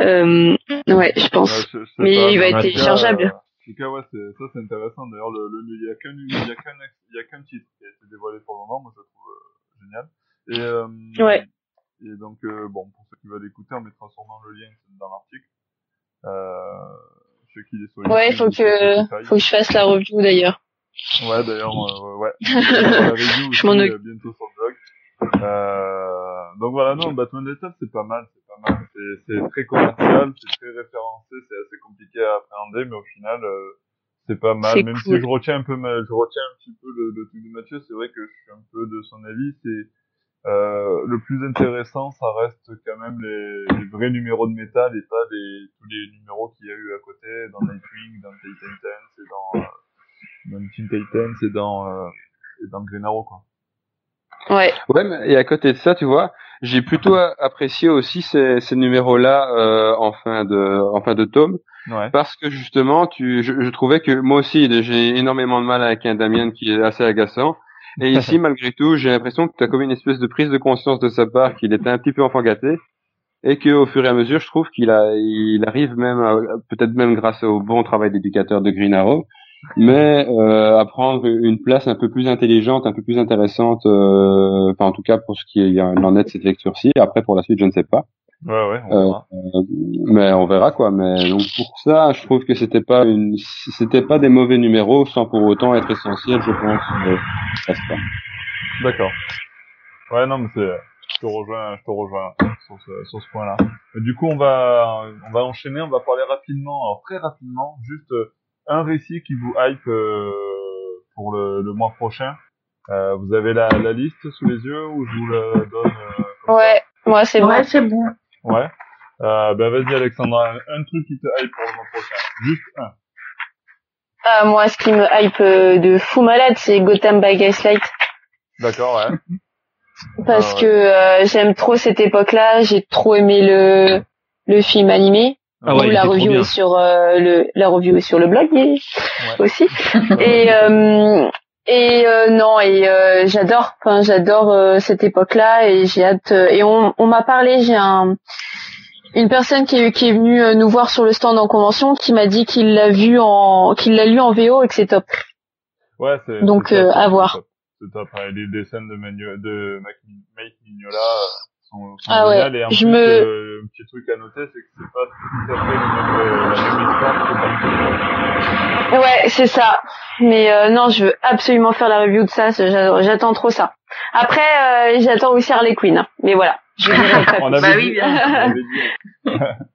Euh, ouais je pense. Ouais, Mais il va être téléchargeable. En tout cas, ouais, c'est, ça c'est intéressant. D'ailleurs, le, le, il y a qu'un, titre qui a été dévoilé pour le moment. Moi, je le trouve euh, génial. Et, euh, Ouais. Et donc, euh, bon, pour ceux qui veulent l'écouter, on mettra sûrement le lien dans l'article. Sais qu'il est sur Ouais faut que faut que je fasse la review d'ailleurs. Ouais, d'ailleurs, ouais. La review Je m'en occupe. bientôt sur le blog. Euh, donc voilà, non, Batman Metal, c'est pas mal, c'est pas mal. C'est, c'est très commercial, c'est très référencé, c'est assez compliqué à appréhender, mais au final, euh, c'est pas mal. Même cool. si je retiens un peu, ma- je retiens un petit peu le, le truc de Mathieu, c'est vrai que je suis un peu de son avis, c'est, euh, le plus intéressant, ça reste quand même les, les vrais numéros de métal et pas les, tous les numéros qu'il y a eu à côté dans Nightwing, dans Titan Titans et dans, dans Teen Titans et dans, euh, et dans Green Arrow, quoi. Ouais. Ouais, mais, et à côté de ça, tu vois, j'ai plutôt apprécié aussi ces, ces numéros-là euh, en fin de en fin de tome, Ouais. parce que justement, tu, je, je trouvais que moi aussi, j'ai énormément de mal avec un Damien qui est assez agaçant. Et ici, malgré tout, j'ai l'impression que tu as comme une espèce de prise de conscience de sa part qu'il était un petit peu enfant gâté, et que au fur et à mesure, je trouve qu'il a, il arrive même, à- peut-être même grâce au bon travail d'éducateur de Green Arrow, mais euh, à prendre une place un peu plus intelligente, un peu plus intéressante, euh, enfin en tout cas pour ce qui est, en est de cette lecture-ci. Après pour la suite, je ne sais pas, Ouais, ouais, on Euh, verra. Euh, mais on verra quoi. Mais donc pour ça, je trouve que c'était pas une, c'était pas des mauvais numéros sans pour autant être essentiels, je pense. D'accord. Ouais, non, mais c'est, je te rejoins, je te rejoins sur ce, sur ce point-là. Du coup, on va, on va enchaîner, on va parler rapidement, alors très rapidement, juste euh, un récit qui vous hype euh, pour le, le mois prochain. Euh, vous avez la, la liste sous les yeux ou je vous la donne euh, Ouais. Moi c'est Ouais, vrai. c'est bon. Ouais. Euh, bah vas-y Alexandra, un, un truc qui te hype pour le mois prochain. Juste un. Ah, moi, ce qui me hype euh, de fou malade, c'est Gotham by Gaslight. D'accord, ouais. Parce Ah ouais. que euh, j'aime trop cette époque-là. J'ai trop aimé le le film animé. Ah ouais, la review est sur euh, le la review est sur le blog et- aussi. Ouais. Et euh, et euh, non et euh, j'adore. Enfin, j'adore euh, cette époque-là et j'ai hâte. euh, et on on m'a parlé. J'ai un une personne qui est, qui est venue euh, nous voir sur le stand en convention qui m'a dit qu'il l'a vu en qu'il l'a lu en VO et que c'est top. Ouais, c'est. Donc, top, euh, à voir. C'est top. Ouais, les, scènes de, Manu- de Mike, Mignola sont, sont Ah ouais, géniales. Et en je plus, me- euh, un petit truc à noter, c'est que c'est pas tout à fait le même, euh, la même histoire que Batman. Ouais, c'est ça. Mais euh, non, je veux absolument faire la review de ça. J'attends trop ça. Après, euh, j'attends aussi Harley Quinn. hein. Mais voilà, je. On avait Bah dit. oui, bien.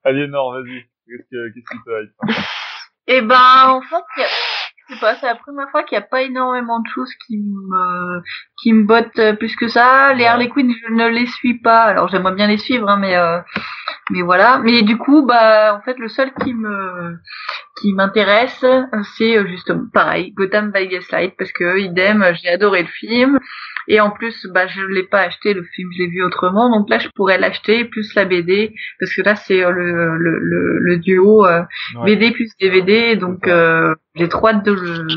Aliénor, vas-y. Qu'est-ce que, qu'est-ce qui te hype? Eh ben, en fait, sais pas, c'est la première fois qu'il n'y a pas énormément de choses qui me, qui me bottent euh, plus que ça. Les. Harley Quinn, je ne les suis pas. Alors, j'aimerais bien les suivre, hein, mais, euh, mais voilà. Mais du coup, bah, en fait, le seul qui me, qui m'intéresse, c'est euh, justement pareil, Gotham by Gaslight, parce que idem, j'ai adoré le film. Et en plus, bah, je l'ai pas acheté, le film, je l'ai vu autrement. Donc là, je pourrais l'acheter, plus la BD, parce que là, c'est euh, le, le, le, le duo euh, Ouais. BD plus DVD, donc euh, j'ai trop hâte de, le-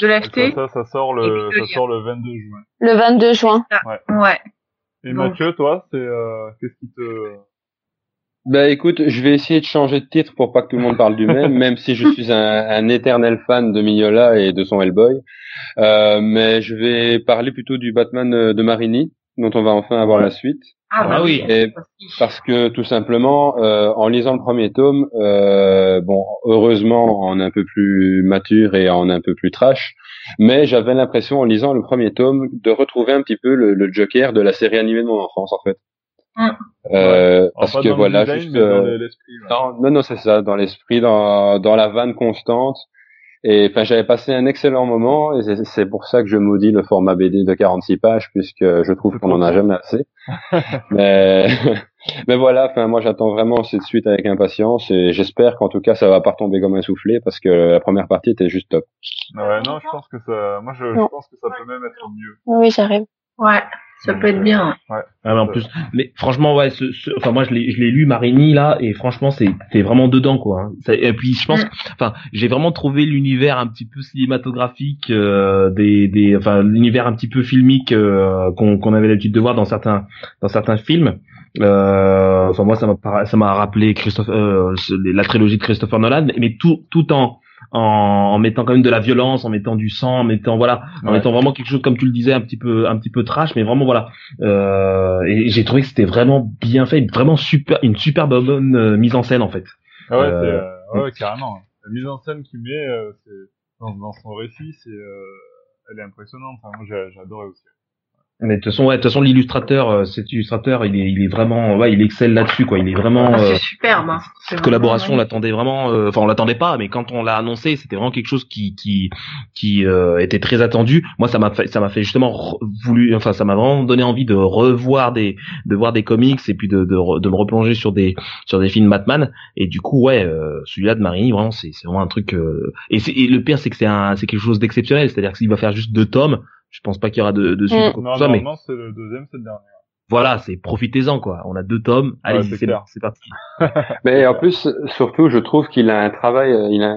de l'acheter. Ça, ça, ça sort Et le, ça sort le 22 juin. Le 22 juin. Ouais. Et Donc- Mathieu, toi, c'est, euh, qu'est-ce qui te, Bah écoute, je vais essayer de changer de titre pour pas que tout le monde parle du même, même si je suis un, un éternel fan de Mignola et de son Hellboy. Euh, mais je vais parler plutôt du Batman euh, de Marini, dont on va enfin avoir la suite. Ah, bah Ah oui. Et parce que tout simplement, euh, en lisant le premier tome, euh, bon, heureusement, on est un peu plus mature et on est un peu plus trash, mais j'avais l'impression en lisant le premier tome de retrouver un petit peu le, le Joker de la série animée de mon enfance, en fait. Euh, parce que voilà, design, juste dans euh, l'esprit. ouais. non, non, c'est ça, dans l'esprit, dans, dans la vanne constante. Et enfin, j'avais passé un excellent moment, et c'est- pour ça que je maudis le format BD de 46 pages, puisque je trouve qu'on en a jamais assez. mais, mais voilà, enfin, moi j'attends vraiment cette suite avec impatience, et j'espère qu'en tout cas ça va pas tomber comme un soufflé, parce que la première partie était juste top. Ouais, non, je pense que ça, moi, je, pense que ça peut même être mieux. Oui, j'arrive. Ouais, ça peut être bien. Ah, mais en plus, mais franchement, ouais, ce, ce- enfin moi je l'ai, je l'ai lu Marini là, et franchement c'est, c'est vraiment dedans quoi. hein. Ça- et puis je pense, Mm. enfin j'ai vraiment trouvé l'univers un petit peu cinématographique, euh, des, des, enfin l'univers un petit peu filmique euh, qu'on, qu'on avait l'habitude de voir dans certains, dans certains films. Euh, enfin moi ça m'a, ça m'a rappelé Christophe, euh, la trilogie de Christopher Nolan, mais tout, tout en en, en mettant quand même de la violence, en mettant du sang, en mettant voilà, en Ouais. mettant vraiment quelque chose comme tu le disais un petit peu un petit peu trash, mais vraiment voilà. Euh, et j'ai trouvé que c'était vraiment bien fait, vraiment super, une super bonne euh, mise en scène en fait. Ah ouais, Euh, c'est, euh, ouais, ouais, carrément. La mise en scène qu'il met, euh, c'est, dans, dans son récit, c'est, euh, elle est impressionnante. Enfin, moi, j'ai, j'ai adoré aussi. Mais de toute façon, ouais, de toute façon, l'illustrateur, euh, cet illustrateur, il est, il est vraiment, ouais, il excelle là-dessus quoi. Il est vraiment. Ah, euh, c'est superbe. hein. Cette collaboration, on l'attendait vraiment. euh, Enfin, on l'attendait pas, mais quand on l'a annoncé, c'était vraiment quelque chose qui qui qui euh, était très attendu. Moi, ça m'a fait ça m'a fait justement voulu, enfin, ça m'a vraiment donné envie de revoir des de voir des comics et puis de de, de me replonger sur des sur des films Batman. Et du coup, ouais, euh, celui-là de Marini, vraiment, c'est c'est vraiment un truc. euh, Et, c'est- et le pire, c'est que c'est un c'est quelque chose d'exceptionnel. C'est-à-dire que s'il va faire juste deux tomes, je pense pas qu'il y aura de, de suite Mm. que Non, mais normalement, c'est le deuxième, c'est le dernier. voilà, c'est profitez-en quoi. On a deux tomes, allez, c'est c'est clair. c'est parti. Mais en plus, surtout, je trouve qu'il a un travail, euh, il, a,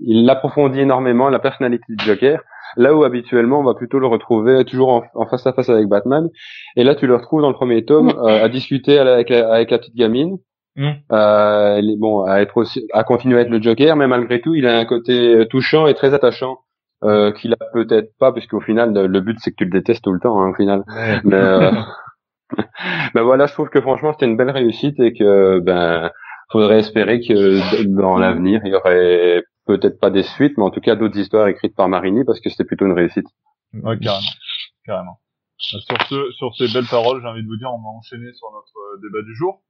il approfondit énormément la personnalité du Joker, là où habituellement on va plutôt le retrouver toujours en, en face à face avec Batman. Et là, tu le retrouves dans le premier tome euh, à discuter avec, la, avec la petite gamine. Mm. Euh, bon, à être aussi, à continuer à être le Joker, mais malgré tout, il a un côté touchant et très attachant. Euh, qu'il a peut-être pas, puisqu'au final, le, but c'est que tu le détestes tout le temps, hein, au final. Mais, euh, ben voilà, je trouve que franchement c'était une belle réussite et que ben faudrait espérer que dans l'avenir il y aurait peut-être pas des suites, mais en tout cas d'autres histoires écrites par Marini parce que c'était plutôt une réussite. Ouais, carrément. Carrément. Sur, ce, sur ces belles paroles, j'ai envie de vous dire, on va enchaîner sur notre euh, débat du jour.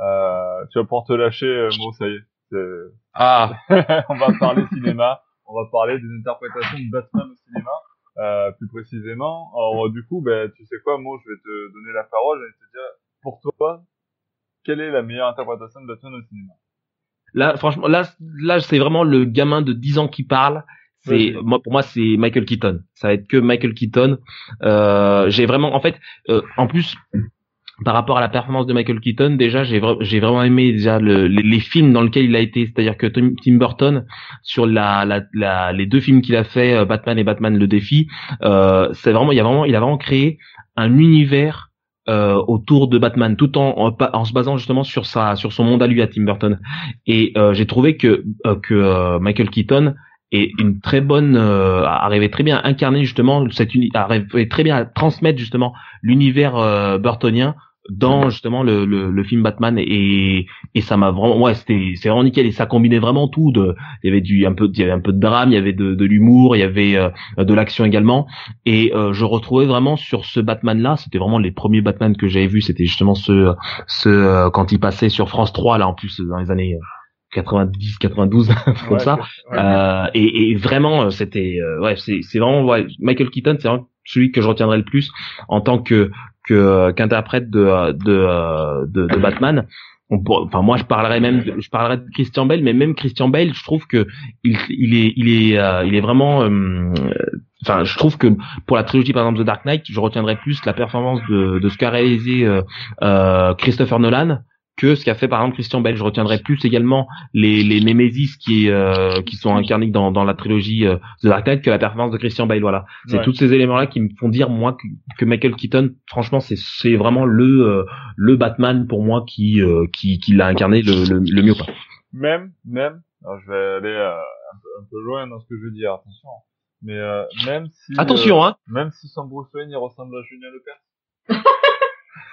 Euh, tu vas pouvoir te lâcher, euh, Mo, ça y est. C'est- Ah, on va parler cinéma, on va parler des interprétations de Batman au cinéma, euh, plus précisément. Alors du coup, ben, tu sais quoi, Mo, je vais te donner la parole et te dire, pour toi, quelle est la meilleure interprétation de Batman au cinéma? Là, franchement, là, là, c'est vraiment le gamin de 10 ans qui parle. C'est moi pour moi c'est Michael Keaton. Ça va être que Michael Keaton. Euh, j'ai vraiment en fait euh, en plus par rapport à la performance de Michael Keaton, déjà j'ai j'ai vraiment aimé déjà le, les, films dans lesquels il a été, c'est-à-dire que Tim Burton sur la, la, la les deux films qu'il a fait, euh, Batman et Batman le défi, euh, c'est vraiment il a vraiment il a vraiment créé un univers euh, autour de Batman, tout en, en, se basant justement sur sa sur son monde à lui à Tim Burton. Et euh, j'ai trouvé que euh, que Michael Keaton est une très bonne arrivait très bien à incarner justement cette arrivait très bien à transmettre justement l'univers burtonien dans justement le, le, le, film Batman et et ça m'a vraiment ouais c'était c'est vraiment nickel. Et ça combinait vraiment tout de il y avait du un peu il y avait un peu de drame il y avait de, de l'humour il y avait euh, de l'action également. Et euh, je retrouvais vraiment sur ce Batman là c'était vraiment les premiers Batman que j'avais vus c'était justement ce ce euh, quand il passait sur France 3 là en plus dans les années 90 92 comme ça. Euh, et, et, vraiment c'était ouais c'est c'est vraiment ouais, Michael Keaton c'est vraiment celui que je retiendrai le plus en tant que que qu'interprète de de, de de Batman. Enfin moi je parlerais même de, je parlerais de Christian Bale mais même Christian Bale je trouve que il, il est il est euh, il est vraiment euh, enfin je trouve que pour la trilogie par exemple de Dark Knight je retiendrai plus la performance de de ce qu'a réalisé euh, Christopher Nolan que ce qu'a fait par exemple Christian Bale. Je retiendrai plus également les, les Nemesis qui, euh, qui sont incarnés dans, dans la trilogie euh, The Dark Knight que la performance de Christian Bale. Voilà, c'est tous ces éléments-là qui me font dire moi que, Michael Keaton, franchement, c'est c'est vraiment le euh, le Batman pour moi qui euh, qui, qui l'a incarné le, le, mieux. Quoi. Même même, alors je vais aller un peu, un, peu, loin dans ce que je veux dire. Attention, mais même si attention hein, même si son Bruce Wayne il ressemble à Julien Lepers.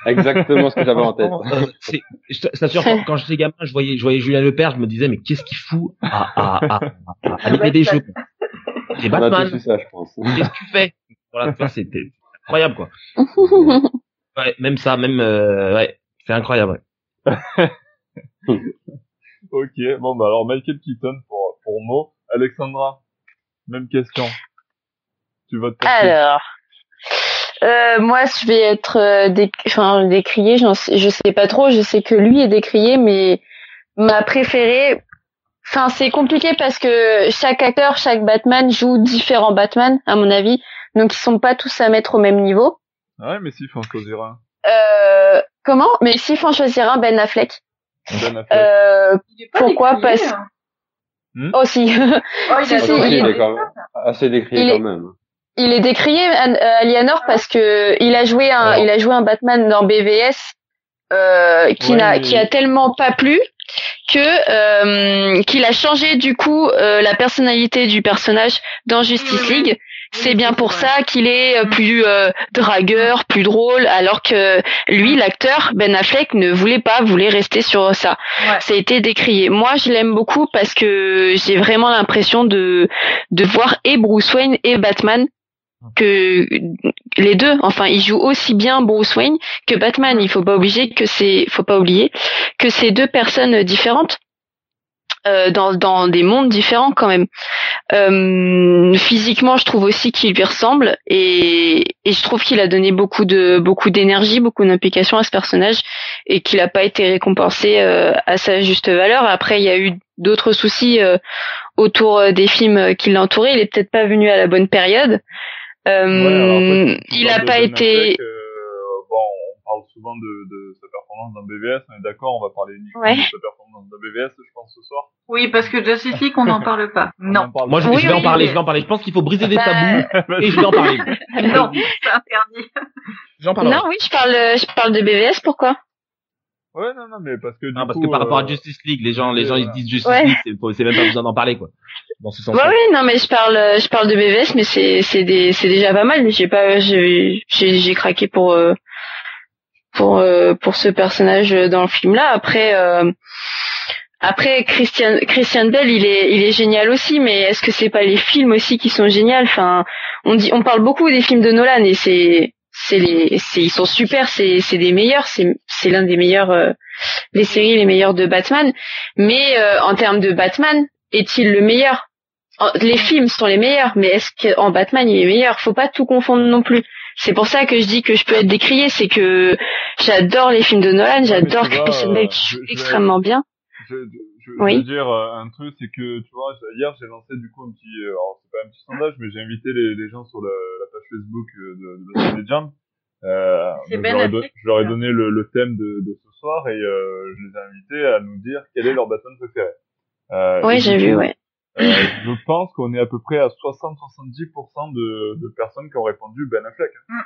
Exactement ce que j'avais en tête. Euh, c'est, je quand, quand j'étais gamin, je voyais, je voyais Julien Lepers, je me disais, mais qu'est-ce qu'il fout à, à, à, à, à des jeux? C'est Batman. Qu'est-ce que tu fais? Voilà, c'était incroyable, quoi. ouais, même ça, même, euh, ouais, c'est incroyable, ouais. ok, bon, bah, alors, Michael Keaton pour, pour Mo. Alexandra, même question. Tu votes pour Alors. Euh, moi, je vais être euh, enfin, décrié. Sais, je sais pas trop. Je sais que lui est décrié, mais ma préférée. Enfin, c'est compliqué parce que chaque acteur, chaque Batman joue différents Batman, à mon avis. Donc, ils sont pas tous à mettre au même niveau. Ouais, mais s'il faut en choisir un. Euh, comment? Mais s'il faut en choisir un, Ben Affleck. Ben Affleck. Euh, pourquoi? Parce hmm? Aussi. Oh, il, est assez décrié quand même il est décrié Aliénor parce que il a joué un il a joué un Batman dans BVS euh, qui n'a qui a tellement pas plu que euh, qu'il a changé du coup euh, la personnalité du personnage dans Justice League. C'est bien pour ça qu'il est euh, plus euh, dragueur, plus drôle, alors que lui, l'acteur Ben Affleck, ne voulait pas, voulait rester sur ça. Ça a été décrié. Moi, je l'aime beaucoup parce que j'ai vraiment l'impression de de voir et Bruce Wayne et Batman que les deux, enfin, ils jouent aussi bien Bruce Wayne que Batman. Il faut pas obliger que c'est, faut pas oublier que c'est deux personnes différentes. Euh, dans, dans des mondes différents quand même. Euh, physiquement, je trouve aussi qu'il lui ressemble et, et je trouve qu'il a donné beaucoup de beaucoup d'énergie, beaucoup d'implication à ce personnage et qu'il n'a pas été récompensé euh, à sa juste valeur. Après, il y a eu d'autres soucis euh, autour des films qui l'entouraient. Il est peut-être pas venu à la bonne période. Euh, il n'a pas été. Euh, bon, on parle souvent de, de sa performance dans BVS, on est d'accord, on va parler uniquement de sa performance dans BVS, je pense, ce soir. Oui, parce que Justice League, on n'en parle pas. Non. Moi, je, vais en parler, je vais en parler. Je pense qu'il faut briser des bah, tabous et je vais en parler. non, c'est interdit. J'en parle. Non, oui, je parle, je parle de BVS, pourquoi? Ouais, non, non, mais parce que du non, parce que par rapport à euh, Justice League, les gens, les gens, ils disent Justice League, c'est même pas besoin d'en parler, quoi. Dans ce sens. Ouais, oui, non, mais je parle, je parle de BVS, mais c'est, c'est des, c'est déjà pas mal. Mais j'ai pas, j'ai, j'ai craqué pour, euh, pour, euh, pour ce personnage dans le film là. Après, après Christian, Christian Bell, il est, il est génial aussi. Mais est-ce que c'est pas les films aussi qui sont géniaux? Enfin, on dit, on parle beaucoup des films de Nolan et c'est c'est les, ils sont super, c'est, c'est des meilleurs, c'est, c'est l'un des meilleurs, euh, les séries les meilleures de Batman. Mais euh, en termes de Batman, est-il le meilleur? Les films sont les meilleurs, mais est-ce qu'en Batman il est meilleur? Faut pas tout confondre non plus. c'est pour ça que je dis que je peux être décrié, c'est que j'adore les films de Nolan, j'adore Christian Bale qui joue extrêmement bien. Je, je, je veux dire euh, un truc, c'est que tu vois, hier j'ai lancé du coup un petit, euh, alors c'est pas un petit sondage, mais j'ai invité les, les, gens sur la, la page Facebook de, de Batman Legend. Euh, je, leur ai, je, leur ai donné le, le thème de, de, ce soir et euh, je les ai invités à nous dire quel est leur Batman préféré. Euh, oui, j'ai vu, ouais. Euh, je pense qu'on est à peu près à 60-70% de, de personnes qui ont répondu Ben Affleck. Mm.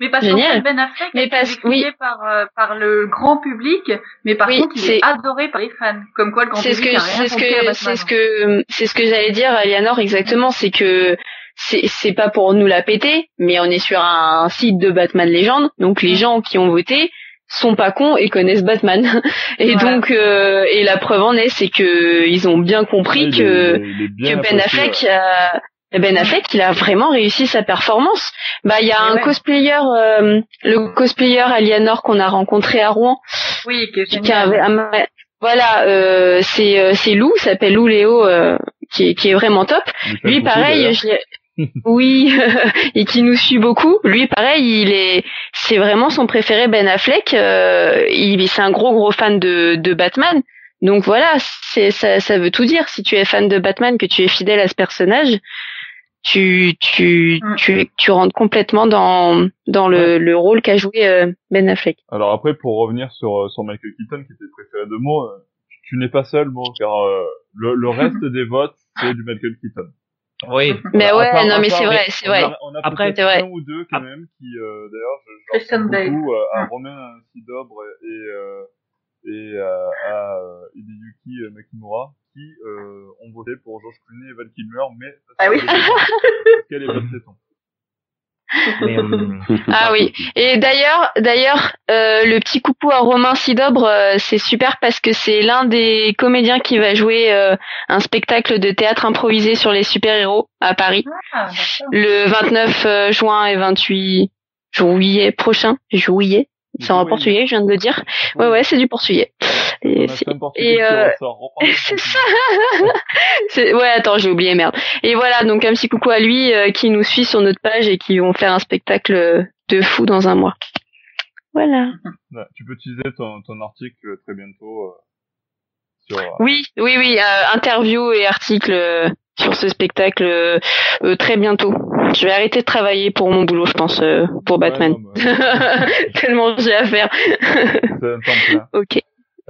Mais parce que Ben Affleck mais parce, oui. par, euh, par le grand public, mais par oui, contre il est... adoré par les fans. Comme quoi le grand public ce que, a rien C'est ce que, c'est ce que j'allais dire, Alianor, exactement, c'est que c'est c'est pas pour nous la péter, mais on est sur un, site de Batman Légende, donc les gens qui ont voté sont pas cons et connaissent Batman. Et voilà. donc euh, et la preuve en est, c'est que ils ont bien compris que il est- il est bien que Ben Affleck a Ben Affleck, il a vraiment réussi sa performance. Bah, il y a Et un ouais. cosplayer, euh, le cosplayer Alianor qu'on a rencontré à Rouen, Oui, qui est qui voilà, euh, c'est euh, c'est Lou, s'appelle Lou Léo, euh, qui est qui est vraiment top. Lui, pareil, je l'ai- oui, et qui nous suit beaucoup. Lui, pareil, il est, c'est vraiment son préféré, Ben Affleck. Euh, il, c'est un gros gros fan de, de Batman. Donc voilà, c'est ça, ça veut tout dire. Si tu es fan de Batman, que tu es fidèle à ce personnage, tu tu Mm. tu tu rentres complètement dans dans le, le rôle qu'a joué euh, Ben Affleck. Alors après, pour revenir sur, euh, sur Michael Keaton, qui était le préféré de Mo, euh, tu n'es pas seul, Mo, car euh, le, le reste des votes, c'est du Michael Keaton. Oui. Mais ouais, part- non mais c'est vrai, c'est on vrai. a- On a, Après, peut-être c'est vrai. un ou deux quand Ah. même qui, euh, d'ailleurs, je, beaucoup euh, à Mm. Romain Sidobre et, euh, et euh, à Hideyuki Makimura qui euh, ont voté pour George Clooney et Val Kilmer, mais Ah oui. qu'elle est bonne. Mais, euh, Ah oui. Et d'ailleurs, d'ailleurs, euh, le petit coucou à Romain Sidobre, euh, c'est super parce que c'est l'un des comédiens qui va jouer euh, un spectacle de théâtre improvisé sur les super-héros à Paris Ah, le 29 euh, juin et 28 juillet prochain. Juillet. C'est en Oui. portugais, je viens de le dire. Ouais, ouais, c'est du portugais. Et c'est- euh, c'est- ouais, attends, j'ai oublié, merde. Et voilà, donc un petit coucou à lui euh, qui nous suit sur notre page et qui vont faire un spectacle de fou dans un mois. Voilà. Ouais, tu peux utiliser ton, ton article très bientôt euh, sur. euh, Oui, oui, oui, euh, interview et article euh, sur ce spectacle euh, très bientôt. Je vais arrêter de travailler pour mon boulot, je pense, euh, pour ouais, Batman. non, Tellement j'ai à faire. Ok.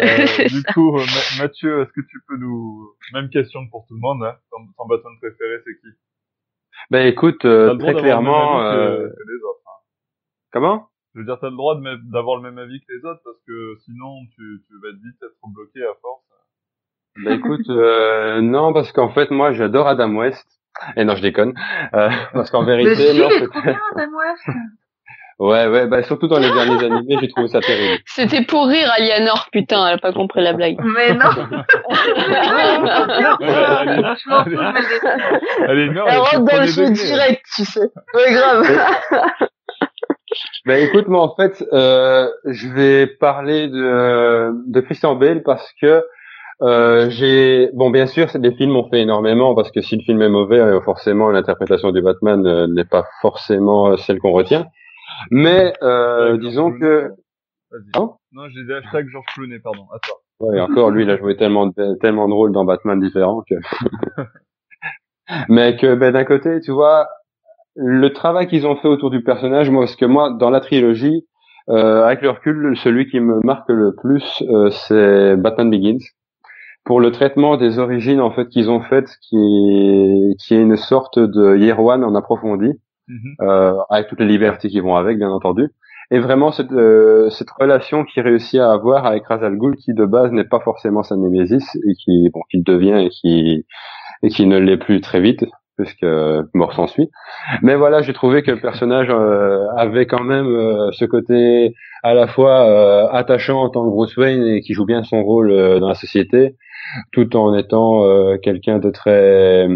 Euh, du coup, Ma- Mathieu, est-ce que tu peux nous... Même question pour tout le monde, hein. ton, ton Batman préféré, c'est qui? Ben écoute, euh, très d'avoir le même clairement, que, euh, que les autres. hein. comment? Je veux dire, t'as le droit d'avoir le même avis que les autres, parce que sinon, tu, tu vas vite être bloqué à force. Ben écoute, euh, non, parce qu'en fait, moi, j'adore Adam West. Et non, je déconne. Euh, parce qu'en vérité, non, est c'est- trop bien, Adam West. Ouais, ouais, bah, surtout dans les derniers animés, j'ai trouvé ça terrible. C'était pour rire, Alianor, putain, elle a pas compris la blague. Mais non. Franchement, non, Elle rentre dans le degré. direct, tu sais. Ouais, grave. Ben écoute, moi, en fait, euh, je vais parler de, de Christian Bale parce que euh, j'ai, bon, bien sûr, c'est- les films ont fait énormément parce que si le film est mauvais, euh, forcément, l'interprétation du Batman euh, n'est pas forcément euh, celle qu'on retient. Mais euh, disons que. Hein non, j'ai dit hashtag George Clooney, pardon. À toi. Ouais, encore lui, il a joué tellement de, tellement de rôles dans Batman différents que. Mais que ben d'un côté, tu vois, le travail qu'ils ont fait autour du personnage, moi, parce que moi, dans la trilogie, euh, avec le recul, celui qui me marque le plus, euh, c'est Batman Begins. Pour le traitement des origines en fait qu'ils ont faites, qui est, qui est une sorte de Year One en approfondi Mhm. euh, avec toutes les libertés qui vont avec, bien entendu. Et vraiment cette, euh, cette relation qu'il réussit à avoir avec Ra's al Ghul, qui de base n'est pas forcément sa némésis et qui, bon, qui le devient et qui, et qui ne l'est plus très vite, puisque mort s'ensuit. Mais voilà, j'ai trouvé que le personnage euh, avait quand même euh, ce côté à la fois euh, attachant en tant que Bruce Wayne et qui joue bien son rôle euh, dans la société, tout en étant euh, quelqu'un de très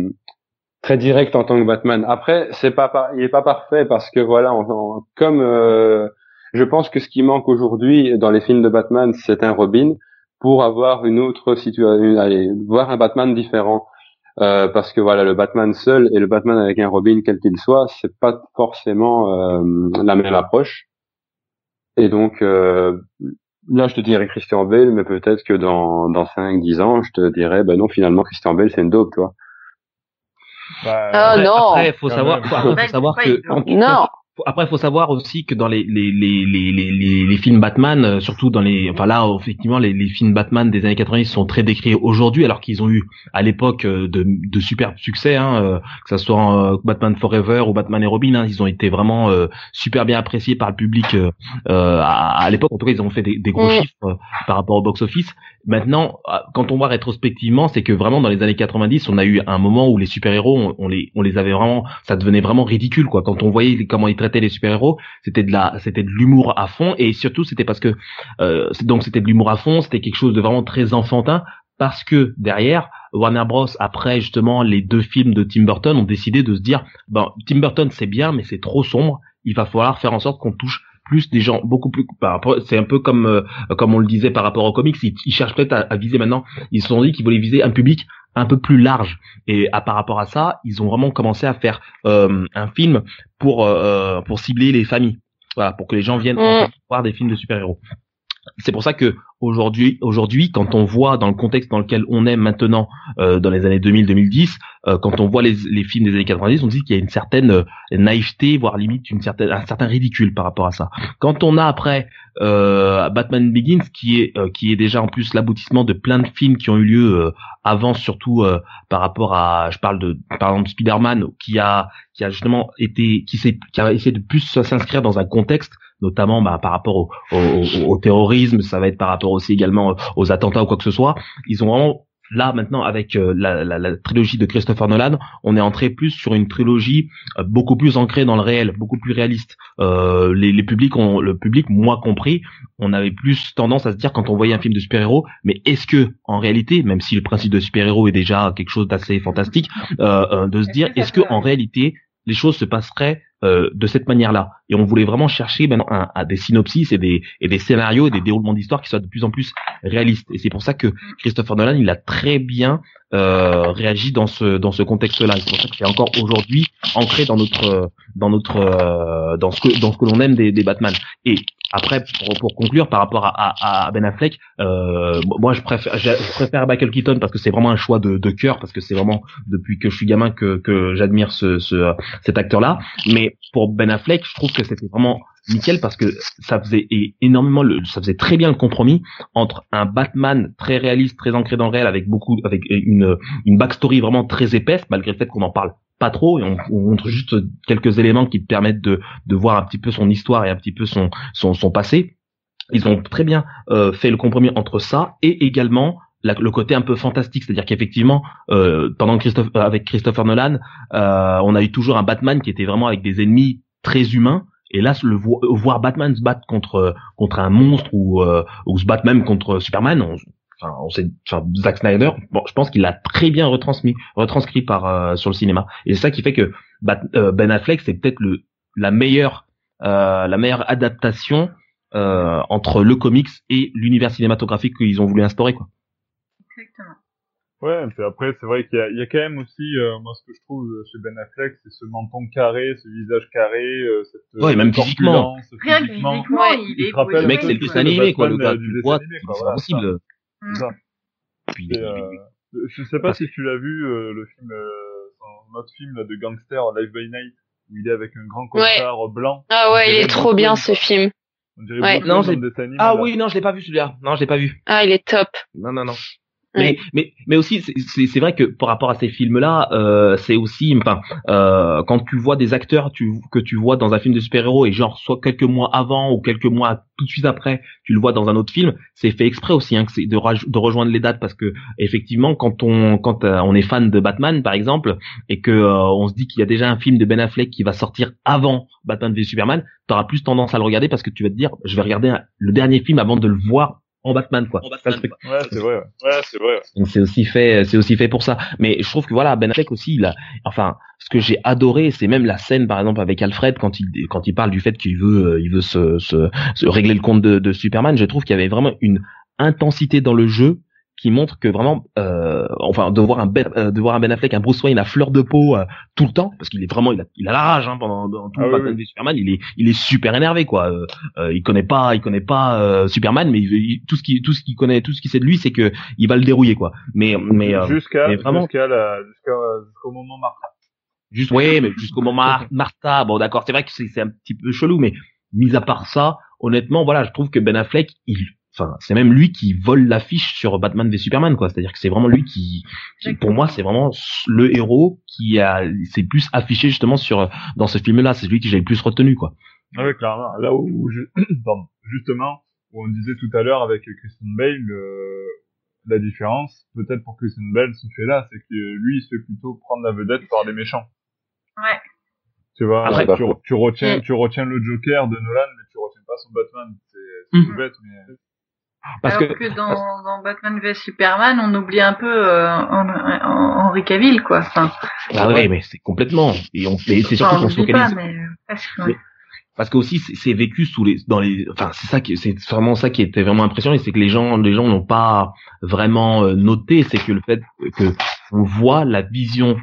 très direct en tant que Batman. Après, c'est pas il est pas parfait parce que voilà, on- comme euh, je pense que ce qui manque aujourd'hui dans les films de Batman, c'est un Robin pour avoir une autre situation, allez, voir un Batman différent. Euh, parce que voilà, le Batman seul et le Batman avec un Robin, quel qu'il soit, c'est pas forcément euh, la même approche. Et donc euh, là, je te dirais Christian Bale, mais peut-être que dans dans 5-10 ans, je te dirais, ben non, finalement, Christian Bale, c'est une dope, toi. Bah, ah non. Après, faut savoir, faut, savoir que non. Après, il faut savoir aussi que dans les les, les, les, les, les films Batman, euh, surtout dans les, enfin là, effectivement, les, les films Batman des années 90 sont très décrits aujourd'hui, alors qu'ils ont eu à l'époque euh, de, de super succès, hein, euh, que ça soit Batman Forever ou Batman et Robin, hein, ils ont été vraiment super bien appréciés par le public euh, à, à l'époque. En tout cas, ils ont fait des, des gros mm. chiffres par rapport au box-office. Maintenant, quand on voit rétrospectivement, c'est que vraiment dans les années 90, on a eu un moment où les super-héros, on, les, on les avait vraiment, ça devenait vraiment ridicule, quoi. Quand on voyait comment ils les super-héros, c'était de la, c'était de l'humour à fond, et surtout c'était parce que, euh, donc c'était de l'humour à fond, c'était quelque chose de vraiment très enfantin, parce que derrière, Warner Bros après justement les deux films de Tim Burton ont décidé de se dire, ben Tim Burton c'est bien, mais c'est trop sombre, il va falloir faire en sorte qu'on touche plus des gens beaucoup plus c'est un peu comme euh, comme on le disait par rapport aux comics ils, cherchent peut-être à, viser maintenant ils se sont dit qu'ils voulaient viser un public un peu plus large. Et à par rapport à ça ils ont vraiment commencé à faire euh, un film pour euh, pour cibler les familles. Voilà pour que les gens viennent mm. voir des films de super héros c'est pour ça que aujourd'hui, aujourd'hui, quand on voit dans le contexte dans lequel on est maintenant, euh, dans les années 2000-2010, euh, quand on voit les, films des années 90, on dit qu'il y a une certaine euh, naïveté, voire limite une certaine, un certain ridicule par rapport à ça. Quand on a après Batman Begins, qui est qui est déjà en plus l'aboutissement de plein de films qui ont eu lieu avant, surtout par rapport à, je parle de par exemple Spider-Man, qui a qui a justement été, qui s'est, qui a essayé de plus s'inscrire dans un contexte notamment bah, par rapport au, au, au, terrorisme, ça va être par rapport aussi également aux attentats ou quoi que ce soit. Ils ont vraiment là maintenant avec euh, la, la, la, trilogie de Christopher Nolan, on est entré plus sur une trilogie euh, beaucoup plus ancrée dans le réel, beaucoup plus réaliste. Euh, les, les, publics ont, le public, moi compris, on avait plus tendance à se dire quand on voyait un film de super-héros, mais est-ce que en réalité, même si le principe de super-héros est déjà quelque chose d'assez fantastique, euh, de se dire est-ce que en réalité les choses se passeraient euh, de cette manière-là? Et on voulait vraiment chercher maintenant à, des synopsis et des, et des scénarios et des déroulements d'histoire qui soient de plus en plus réalistes. Et c'est pour ça que Christopher Nolan, il a très bien euh, réagi dans ce dans ce contexte-là. C'est pour ça que c'est encore aujourd'hui ancré dans notre dans notre euh, dans ce que dans ce que l'on aime des, des Batman. Et après, pour, conclure, par rapport à, Ben Affleck, euh, moi je préfère, préfère Michael Keaton parce que c'est vraiment un choix de, cœur, parce que c'est vraiment depuis que je suis gamin que, que j'admire ce, cet acteur-là. Mais pour Ben Affleck, je trouve que c'était vraiment nickel parce que ça faisait énormément, le, ça faisait très bien le compromis entre un Batman très réaliste, très ancré dans le réel, avec beaucoup, avec une, une backstory vraiment très épaisse, malgré le fait qu'on en parle pas trop et on, montre juste quelques éléments qui te permettent de, de voir un petit peu son histoire et un petit peu son, son, son passé. Ils ont très bien euh, fait le compromis entre ça et également le côté un peu fantastique, c'est-à-dire qu'effectivement, euh, pendant Christophe, euh, avec Christopher Nolan, euh, on a eu toujours un Batman qui était vraiment avec des ennemis très humains. Et là, le voir Batman se battre contre contre un monstre ou, euh, ou se battre même contre Superman, on, enfin, on sait, enfin, Zack Snyder, bon, je pense qu'il l'a très bien retransmis, retranscrit par euh, sur le cinéma. Et c'est ça qui fait que euh, Ben Affleck, c'est peut-être le la meilleure euh, la meilleure adaptation euh, entre le comics et l'univers cinématographique qu'ils ont voulu instaurer, quoi. Exactement. Ouais, puis après, c'est vrai qu'il y, y, a quand même aussi, moi, ce que je trouve chez Ben Affleck, c'est ce menton carré, ce visage carré, cette ouais, même physiquement. Rien que physiquement, il, il est. Le mec, c'est le plus animé, quoi, le gars. Tu vois, c'est possible. Ça. Puis, euh, je sais pas si tu l'as vu, euh, le film, euh, autre film là, de gangster, Live by Night, où il est avec un grand costard blanc. Ah ouais, il est trop bien ce film. On dirait ouais. non, animé, ah oui, non, je l'ai pas vu celui-là. Non, je l'ai pas vu. Ah, il est top. Non, non, non. Mais, mais, mais aussi, c'est vrai que par rapport à ces films-là, euh, c'est aussi, enfin, euh, quand tu vois des acteurs tu, que tu vois dans un film de super-héros et genre soit quelques mois avant ou quelques mois tout de suite après, tu le vois dans un autre film, c'est fait exprès aussi, hein, c'est de, de rejoindre les dates parce que effectivement, quand on, quand euh, on est fan de Batman par exemple et que euh, on se dit qu'il y a déjà un film de Ben Affleck qui va sortir avant Batman v Superman, t'auras plus tendance à le regarder parce que tu vas te dire, je vais regarder le dernier film avant de le voir en Batman quoi. Ouais, c'est vrai. Ouais, c'est vrai. Donc c'est aussi fait, c'est aussi fait pour ça. Mais je trouve que voilà, Ben Affleck aussi, il a, enfin, ce que j'ai adoré, c'est même la scène par exemple avec Alfred quand il quand il parle du fait qu'il veut, euh, il veut se, se, se, régler le compte de, de Superman. Je trouve qu'il y avait vraiment une intensité dans le jeu qui montre que vraiment, euh, enfin, de voir un ben, euh, de voir un Ben Affleck, un Bruce Wayne à fleur de peau euh, tout le temps, parce qu'il est vraiment, il a, il a la rage hein, pendant, pendant tout Ah le oui, Batman oui. v Superman, il est, il est super énervé quoi. Euh, euh, il connaît pas, il connaît pas euh, Superman, mais il, il- tout ce qui, tout ce qu'il connaît, tout ce qu'il sait de lui, c'est que il va le dérouiller quoi. Mais, mais euh, jusqu'à vraiment- jusqu'à la jusqu'à jusqu'au moment Martha. Juste, ouais, mais jusqu'au moment Mar- Martha, bon d'accord, c'est vrai que c'est c'est un petit peu chelou, mais mis à part ça, honnêtement, voilà, je trouve que Ben Affleck, il, enfin, c'est même lui qui vole l'affiche sur Batman v Superman, quoi. C'est-à-dire que c'est vraiment lui qui, qui, pour moi, c'est vraiment le héros qui a, s'est plus affiché justement sur dans ce film-là. C'est celui que j'ai le plus retenu, quoi. Ah oui, clairement. Là où, où ju- pardon, justement, où on disait tout à l'heure avec Christian Bale, euh, la différence, peut-être pour Christian Bale, se fait là, c'est que lui, il se fait plutôt prendre la vedette par les méchants. Ouais. Tu vois, Après, tu, tu retiens, Mm. tu retiens le Joker de Nolan, mais tu retiens pas son Batman. C'est c'est Mm. tout bête, mais Parce Alors que, que, dans, dans Batman v Superman, on oublie un peu euh, Hen- Hen- Henry Cavill, quoi. Enfin, ah oui, mais c'est complètement. Et on, et c'est surtout enfin, qu'on se pas, focalise. mais euh, presque. ouais. Mais- parce que aussi c'est c'est vécu sous les dans les enfin c'est ça qui c'est vraiment ça qui était vraiment impressionnant c'est que les gens les gens n'ont pas vraiment euh, noté c'est que le fait que on voit la vision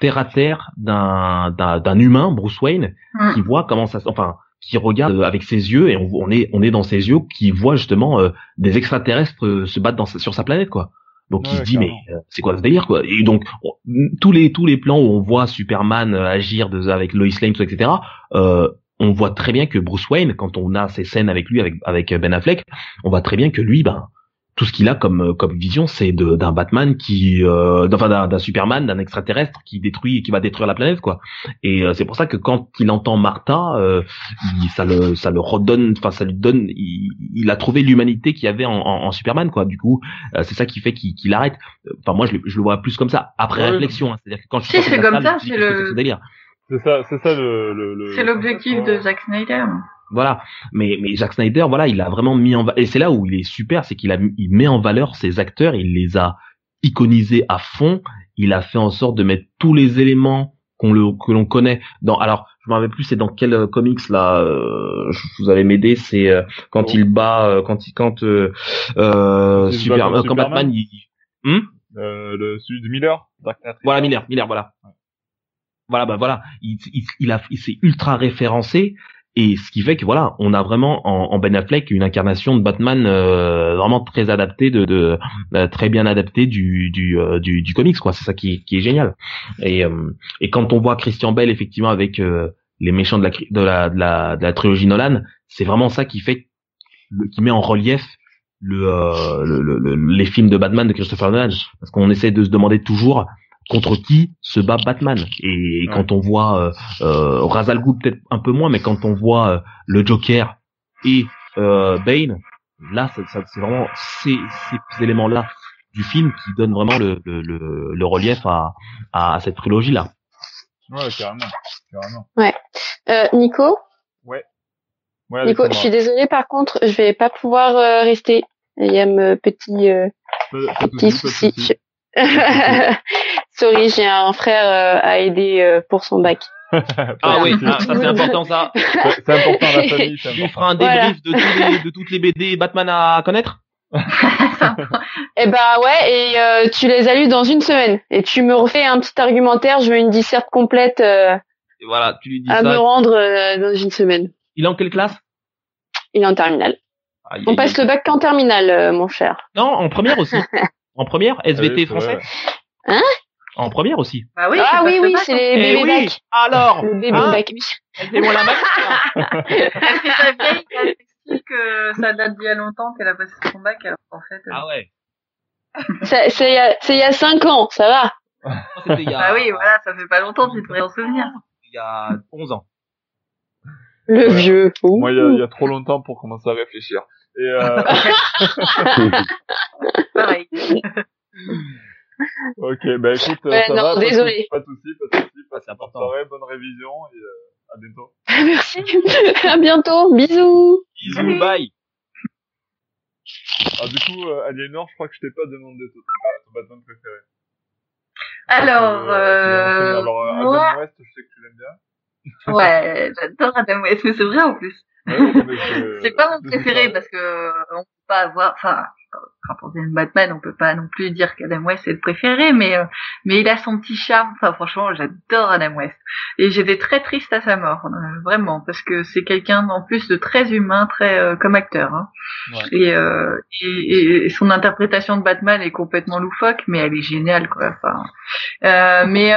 terre à terre d'un d'un d'un humain Bruce Wayne Mm. qui voit comment ça se- enfin qui regarde euh, avec ses yeux et on, on est on est dans ses yeux qui voit justement euh, des extraterrestres euh, se battre dans sa- sur sa planète quoi. Donc il Ouais, se dit mais euh, c'est quoi ce délire quoi? Et donc on- tous les tous les plans où on voit Superman agir de, avec Lois Lane etc on voit très bien que Bruce Wayne, quand on a ces scènes avec lui, avec, avec Ben Affleck, on voit très bien que lui, ben, tout ce qu'il a comme, euh, comme vision, c'est de- d'un Batman qui, euh, enfin d'un Superman, d'un extraterrestre qui détruit, qui va détruire la planète, quoi. Et euh, c'est pour ça que quand il entend Martha, euh, il- ça le, ça le redonne, enfin ça lui donne, il, il a trouvé l'humanité qu'il y avait en, en, en Superman, quoi. Du coup, euh, c'est ça qui fait qu'il qu'il arrête. Enfin moi, je, le- je le vois plus comme ça après Ouais. réflexion, hein. c'est-à-dire que quand je Si, c'est comme salle, ça, c'est le- ce délire? c'est ça, c'est ça le, le, le C'est l'objectif de Zack Snyder. Voilà, mais mais Zack Snyder, voilà, il a vraiment mis en et c'est là où il est super, c'est qu'il a il met en valeur ses acteurs, il les a iconisés à fond, il a fait en sorte de mettre tous les éléments qu'on le que l'on connaît dans alors je me rappelle plus c'est dans quel euh, comics là euh, je vous allez m'aider c'est euh, quand Oh. il bat euh, quand il quand euh, euh, il super quand Superman. Batman il, Hmm? Euh, le celui de Miller, voilà Miller, Miller, voilà. Voilà, bah voilà, il, il, il a, il s'est ultra référencé et ce qui fait que voilà, on a vraiment en, en Ben Affleck une incarnation de Batman euh, vraiment très adaptée, de, de euh, très bien adaptée du du, euh, du du comics quoi. C'est ça qui, qui est génial. Et euh, et quand on voit Christian Bell effectivement avec euh, les méchants de la de la de la, trilogie Nolan, c'est vraiment ça qui fait qui met en relief le, le- le- les films de Batman de Christopher Nolan parce qu'on essaie de se demander toujours contre qui se bat Batman et Ouais. quand on voit euh, euh, Ra's al Ghul peut-être un peu moins mais quand on voit euh, le Joker et euh, Bane là ça, ça- c'est vraiment ces, ces éléments là du film qui donnent vraiment le, le, le, le relief à, à, cette trilogie là Ouais, carrément, carrément. Euh, Nico, Ouais, Nico, je suis désolée par contre, je vais pas pouvoir euh, rester. Il y a un petit euh, petit souci. soucis. Sorry, j'ai un frère euh, à aider euh, pour son bac. Ah oui ah, ça c'est important ça C'est important la famille, tu feras un débrief de, tous les, de toutes les BD Batman à connaître Eh ben ouais, et euh, tu les as lus dans une semaine. Et tu me refais un petit argumentaire, je veux une disserte complète euh, Et voilà tu lui dis à me rendre euh, dans une semaine. il est en quelle classe? Il est en terminale. On passe le bac qu'en terminale, euh, mon cher. non en première aussi en première SVT français vrai. En première aussi Bah oui, ah oui, oui, c'est hein. les Eh bébés oui bac. alors Le bébé hein bac, oui. Elle moi la Elle fait sa vieille, elle explique que ça date d'il y a longtemps qu'elle a passé son bac, alors qu'en fait... euh, ah ouais C'est il y a- c'est il y a cinq ans, ça va. c'était il y a Bah oui, voilà, ça fait pas longtemps, tu devrais en souvenir. il y a 11 ans Le Ouais. vieux. Ouh. Moi, il y, a, il y a trop longtemps pour commencer à réfléchir. Et euh, Pareil. Ok, bah écoute, euh, Ouais, ça non, va, pas de désolé. soucis, pas de soucis, pas de soucis, important. soirée, bonne révision et euh, à bientôt. Merci. à bientôt. Bisous. bisous Salut. bye Ah, du coup, euh, Aliénor, je crois que je t'ai pas demandé ton, ton Batman préféré. Alors, Euh, euh, alors euh, moi, Adam West, je sais que tu l'aimes bien. ouais, j'adore Adam West, mais c'est vrai en plus. C'est pas mon préféré parce que euh, on peut pas avoir, enfin, quand on aime Batman, on peut pas non plus dire qu'Adam West est le préféré, mais euh, mais il a son petit charme. Enfin, franchement, j'adore Adam West. Et j'étais très triste à sa mort, euh, vraiment, parce que c'est quelqu'un en plus de très humain, très euh, comme acteur. Hein. Ouais. Et, et, et, son interprétation de Batman est complètement loufoque, mais elle est géniale, quoi. Enfin, mais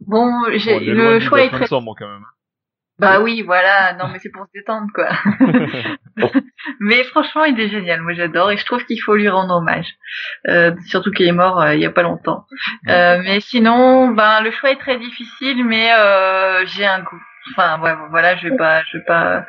bon, j'ai le choix est très. Quand même. Bah oui, voilà. Non, mais c'est pour se détendre, quoi. mais franchement, il est génial. Moi, j'adore et je trouve qu'il faut lui rendre hommage. Euh, surtout qu'il est mort euh, il y a pas longtemps. Euh, mais sinon, ben le choix est très difficile, mais euh, j'ai un goût enfin ouais, voilà, je vais pas, je vais pas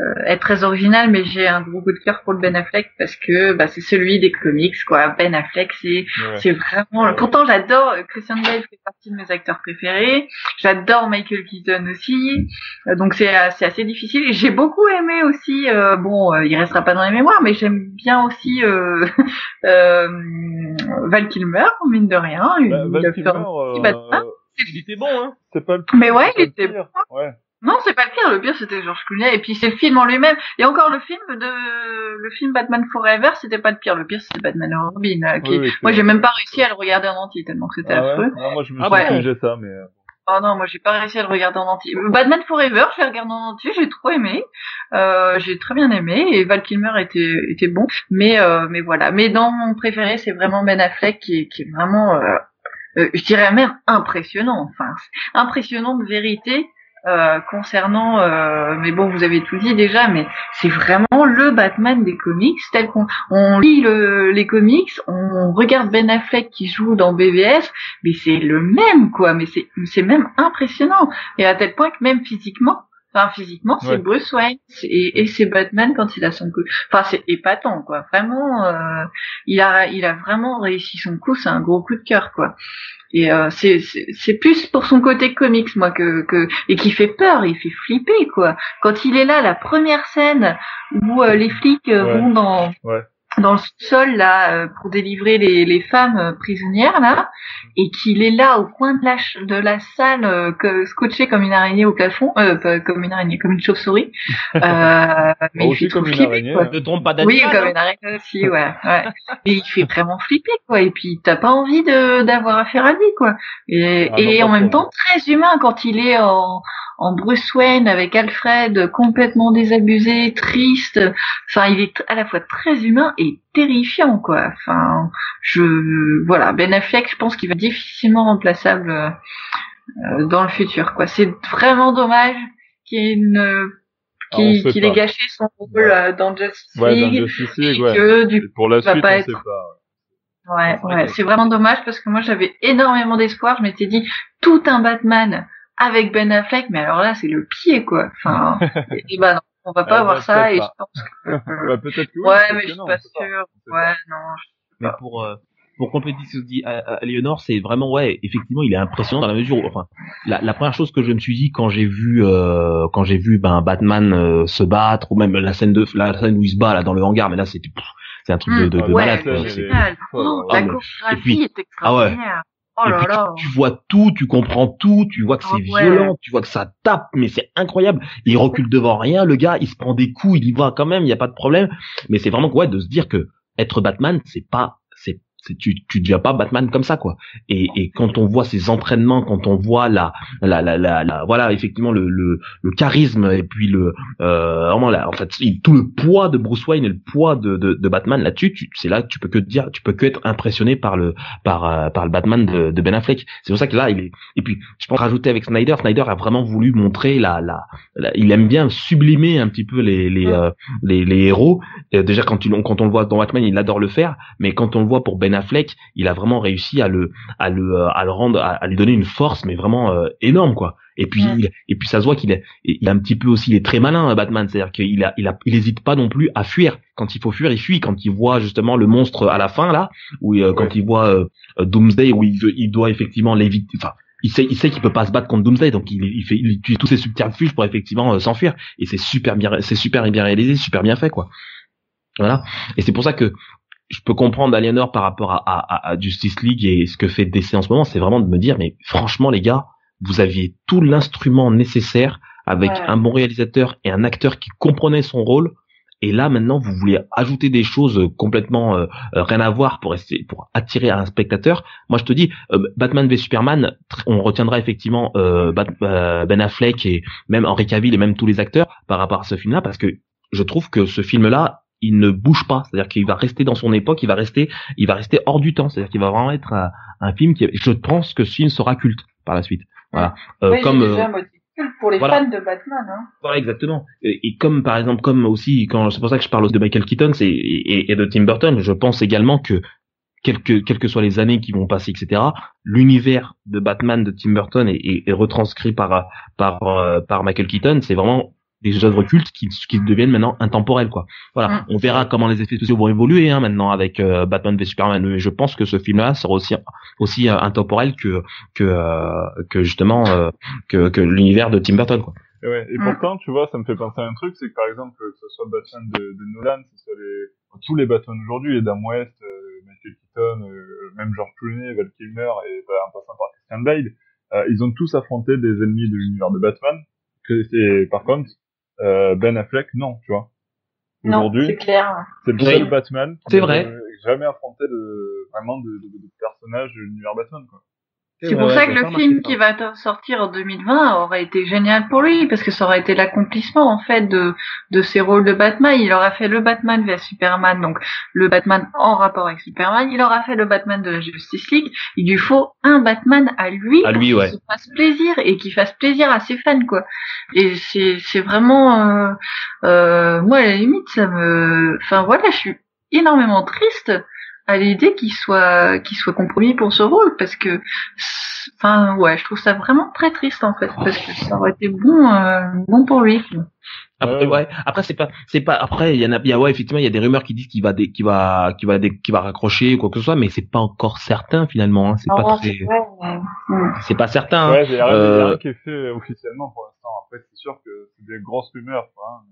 euh, être très original, mais j'ai un gros coup de cœur pour le Ben Affleck parce que bah, c'est celui des comics quoi. Ben Affleck, c'est c'est vraiment. Pourtant, j'adore Christian Bale fait partie de mes acteurs préférés. J'adore Michael Keaton aussi, euh, donc c'est c'est assez difficile. J'ai beaucoup aimé aussi. Euh, bon, il restera pas dans les mémoires, mais j'aime bien aussi Val Kilmer, mine de rien. Bah, Val Kilmer, il était bon, hein. C'est pas le Mais ouais, il était bon. Ouais. Non, c'est pas le pire. Le pire, c'était George Clooney. Et puis, c'est le film en lui-même. Et encore, le film de, le film Batman Forever, c'était pas le pire. Le pire, c'était Batman and Robin. euh, qui... Oui, oui, moi, j'ai même pas réussi à le regarder en entier, tellement que c'était Ah ouais? affreux. Non, moi, je me Ah suis ouais. ça, mais. euh, Oh non, moi j'ai pas réussi à le regarder en entier. Batman Forever, je l'ai regardé en entier, j'ai trop aimé. Euh, j'ai très bien aimé et Val Kilmer était était bon, mais euh, mais voilà. Mais dans mon préféré, c'est vraiment Ben Affleck qui est qui est vraiment, euh, euh, je dirais même impressionnant. Enfin, impressionnant de vérité. euh, concernant, euh, mais bon, vous avez tout dit déjà, mais c'est vraiment le Batman des comics, tel qu'on on lit le, les comics, on regarde Ben Affleck qui joue dans BVS, mais c'est le même quoi, mais c'est c'est même impressionnant et à tel point que même physiquement, enfin physiquement c'est Ouais. Bruce Wayne et, et c'est Batman quand il a son coup, enfin c'est épatant quoi, vraiment euh, il a il a vraiment réussi son coup, c'est un gros coup de cœur quoi. Et euh, c'est c'est plus pour son côté comics moi que que et qui fait peur, il fait flipper quoi. Quand il est là, la première scène où euh, les flics euh, Ouais. vont dans Ouais. Dans le sol là euh, pour délivrer les, les femmes euh, prisonnières là et qu'il est là au coin de la de la salle euh, que, scotché comme une araignée au plafond euh, comme une araignée comme une chauve-souris euh, mais il fait trop comme une flipper araignée, quoi. ouais. Ne trompe pas Oui, comme hein. une araignée aussi, ouais, ouais. Et il fait vraiment flipper, quoi. Et puis, t'as pas envie de, d'avoir affaire à lui, quoi. Et, Ah, et non, en même trop. temps, très humain quand il est en, en Bruce Wayne avec Alfred, complètement désabusé, triste. Enfin, il est à la fois très humain et terrifiant, quoi. Enfin, je, voilà. Ben Affleck, je pense qu'il va être difficilement remplaçable euh, euh, dans le futur, quoi. C'est vraiment dommage qu'il y ait une, Ah, ait pas. gâché son rôle Ouais. euh, dans Justice Ouais, dans League. Justice et League, ouais. que du Et pour la va suite, pas on être- sait pas. Ouais, ouais, c'est vraiment dommage parce que moi j'avais énormément d'espoir. Je m'étais dit tout un Batman avec Ben Affleck, mais alors là c'est le pied quoi. Enfin, et, et bah non, on va pas avoir ben, ça peut-être et pas. je pense que. Ouais, peut-être que oui. ouais, mais que je suis non, pas pas. sûre. Sait Ouais, non. je- Mais pour euh, pour compléter ce que dit à, à Léonore, c'est vraiment ouais, effectivement, il est impressionnant dans la mesure où, enfin, la, la première chose que je me suis dit quand j'ai vu euh, quand j'ai vu ben Batman euh, se battre ou même la scène de la scène où il se bat là dans le hangar, mais là c'était c'est un truc de, de, de Mmh, ouais, malade. génial. Oh, Ah, la chorégraphie est ah ouais. Oh là là. tu, tu vois tout, tu comprends tout, tu vois que Ah c'est ouais. violent, tu vois que ça tape, mais c'est incroyable. Il recule devant rien, le gars, il se prend des coups, il y va quand même, il y a pas de problème. Mais c'est vraiment ouais de se dire que être Batman, c'est pas, tu, tu deviens pas Batman comme ça quoi. Et, et quand on voit ses entraînements, quand on voit la, la, la, la, la- voilà effectivement le, le, le charisme et puis le, euh, vraiment là, en fait tout le poids de Bruce Wayne et le poids de, de, de Batman là-dessus, tu, c'est là que tu peux que te dire, tu peux que être impressionné par le, par, euh, par le Batman de, de Ben Affleck. C'est pour ça que là il est, et puis je pense rajouter avec Snyder, Snyder a vraiment voulu montrer la, la, la- il aime bien sublimer un petit peu les, les, euh, les, les héros. Et déjà quand, tu, quand on le voit dans Batman, il adore le faire, mais quand on le voit pour Ben Affleck, il a vraiment réussi à le, à le, euh, à le rendre, à, à lui donner une force, mais vraiment euh, énorme quoi. Et puis, Ouais. il, et puis ça se voit qu'il est, il a un petit peu aussi, il est très malin Batman, c'est-à-dire qu'il a, il a, il hésite pas non plus à fuir. Quand il faut fuir, il fuit. Quand il voit justement le monstre à la fin là, où euh, quand il voit euh, Doomsday, où il, veut- il doit effectivement l'éviter. Enfin, il sait, il sait qu'il peut pas se battre contre Doomsday, donc il, il fait, il utilise tous ses subterfuges pour effectivement euh, s'enfuir. Et c'est super bien, c'est super bien réalisé, super bien fait quoi. Voilà. Et c'est pour ça que je peux comprendre Aliénor par rapport à, à, à Justice League et ce que fait DC en ce moment, c'est vraiment de me dire, mais franchement les gars, vous aviez tout l'instrument nécessaire avec Ouais. un bon réalisateur et un acteur qui comprenait son rôle. Et là maintenant, vous voulez ajouter des choses complètement euh, euh, rien à voir pour essayer, pour attirer un spectateur. Moi, je te dis, euh, Batman v Superman, on retiendra effectivement Ben Affleck et même Henry Cavill et même tous les acteurs par rapport à ce film-là, parce que je trouve que ce film-là, il ne bouge pas, c'est-à-dire qu'il va rester dans son époque, il va rester, il va rester hors du temps, c'est-à-dire qu'il va vraiment être un, film qui, je pense que ce film sera culte par la suite. Voilà. oui, comme pour les fans de Batman. Hein. Voilà, exactement. Et, comme par exemple, comme aussi, quand c'est pour ça que je parle de Michael Keaton et, et, de Tim Burton, je pense également que quelles que, quelles que soient les années qui vont passer, etc., l'univers de Batman de Tim Burton est, est, retranscrit par par euh, par Michael Keaton. C'est vraiment des œuvres cultes qui, qui deviennent maintenant intemporelles quoi. Voilà, mm. on verra comment les effets spéciaux vont évoluer hein, maintenant avec euh, Batman v Superman. Mais je pense que ce film-là sera aussi aussi euh, intemporel que que euh, que justement que que l'univers de Tim Burton quoi. Et, ouais, et mm. pourtant, tu vois, ça me fait penser à un truc, c'est que par exemple, que ce soit Batman de, de Nolan, que ce soit les, tous les Batman aujourd'hui, Adam West, Michael Keaton, même George Clooney, Val Kilmer, et bah, en passant par Christian Bale, ils ont tous affronté des ennemis de l'univers de Batman. Et par contre, euh, ben Affleck, non, tu vois. Aujourd'hui, c'est clair. C'est le seul Batman qui n'a jamais affronté de, vraiment de, de, de personnage de l'univers Batman, quoi. C'est pour ça que le film qui va sortir en 2020 aurait été génial pour lui, parce que ça aurait été l'accomplissement en fait de, de ses rôles de Batman. Il aura fait le Batman vers Superman, donc le Batman en rapport avec Superman. Il aura fait le Batman de la Justice League. Il lui faut un Batman à lui, à lui, ouais. qui fasse plaisir et qui fasse plaisir à ses fans, quoi. Et c'est c'est vraiment, euh, euh, moi à la limite ça me, enfin voilà, je suis énormément triste à l'idée qu'il soit qu'il soit compromis pour ce rôle parce que enfin ouais je trouve ça vraiment très triste en fait parce que ça aurait été bon euh, bon pour lui après ouais après c'est pas c'est pas après il y en a bien ouais effectivement il y a des rumeurs qui disent qu'il va qu'il va qu'il va qu'il va raccrocher ou quoi que ce soit mais c'est pas encore certain finalement hein. c'est pas très c'est pas certain ouais il y a rien euh, qui est fait officiellement pour l'instant après c'est sûr que c'est des grosses rumeurs quoi, hein.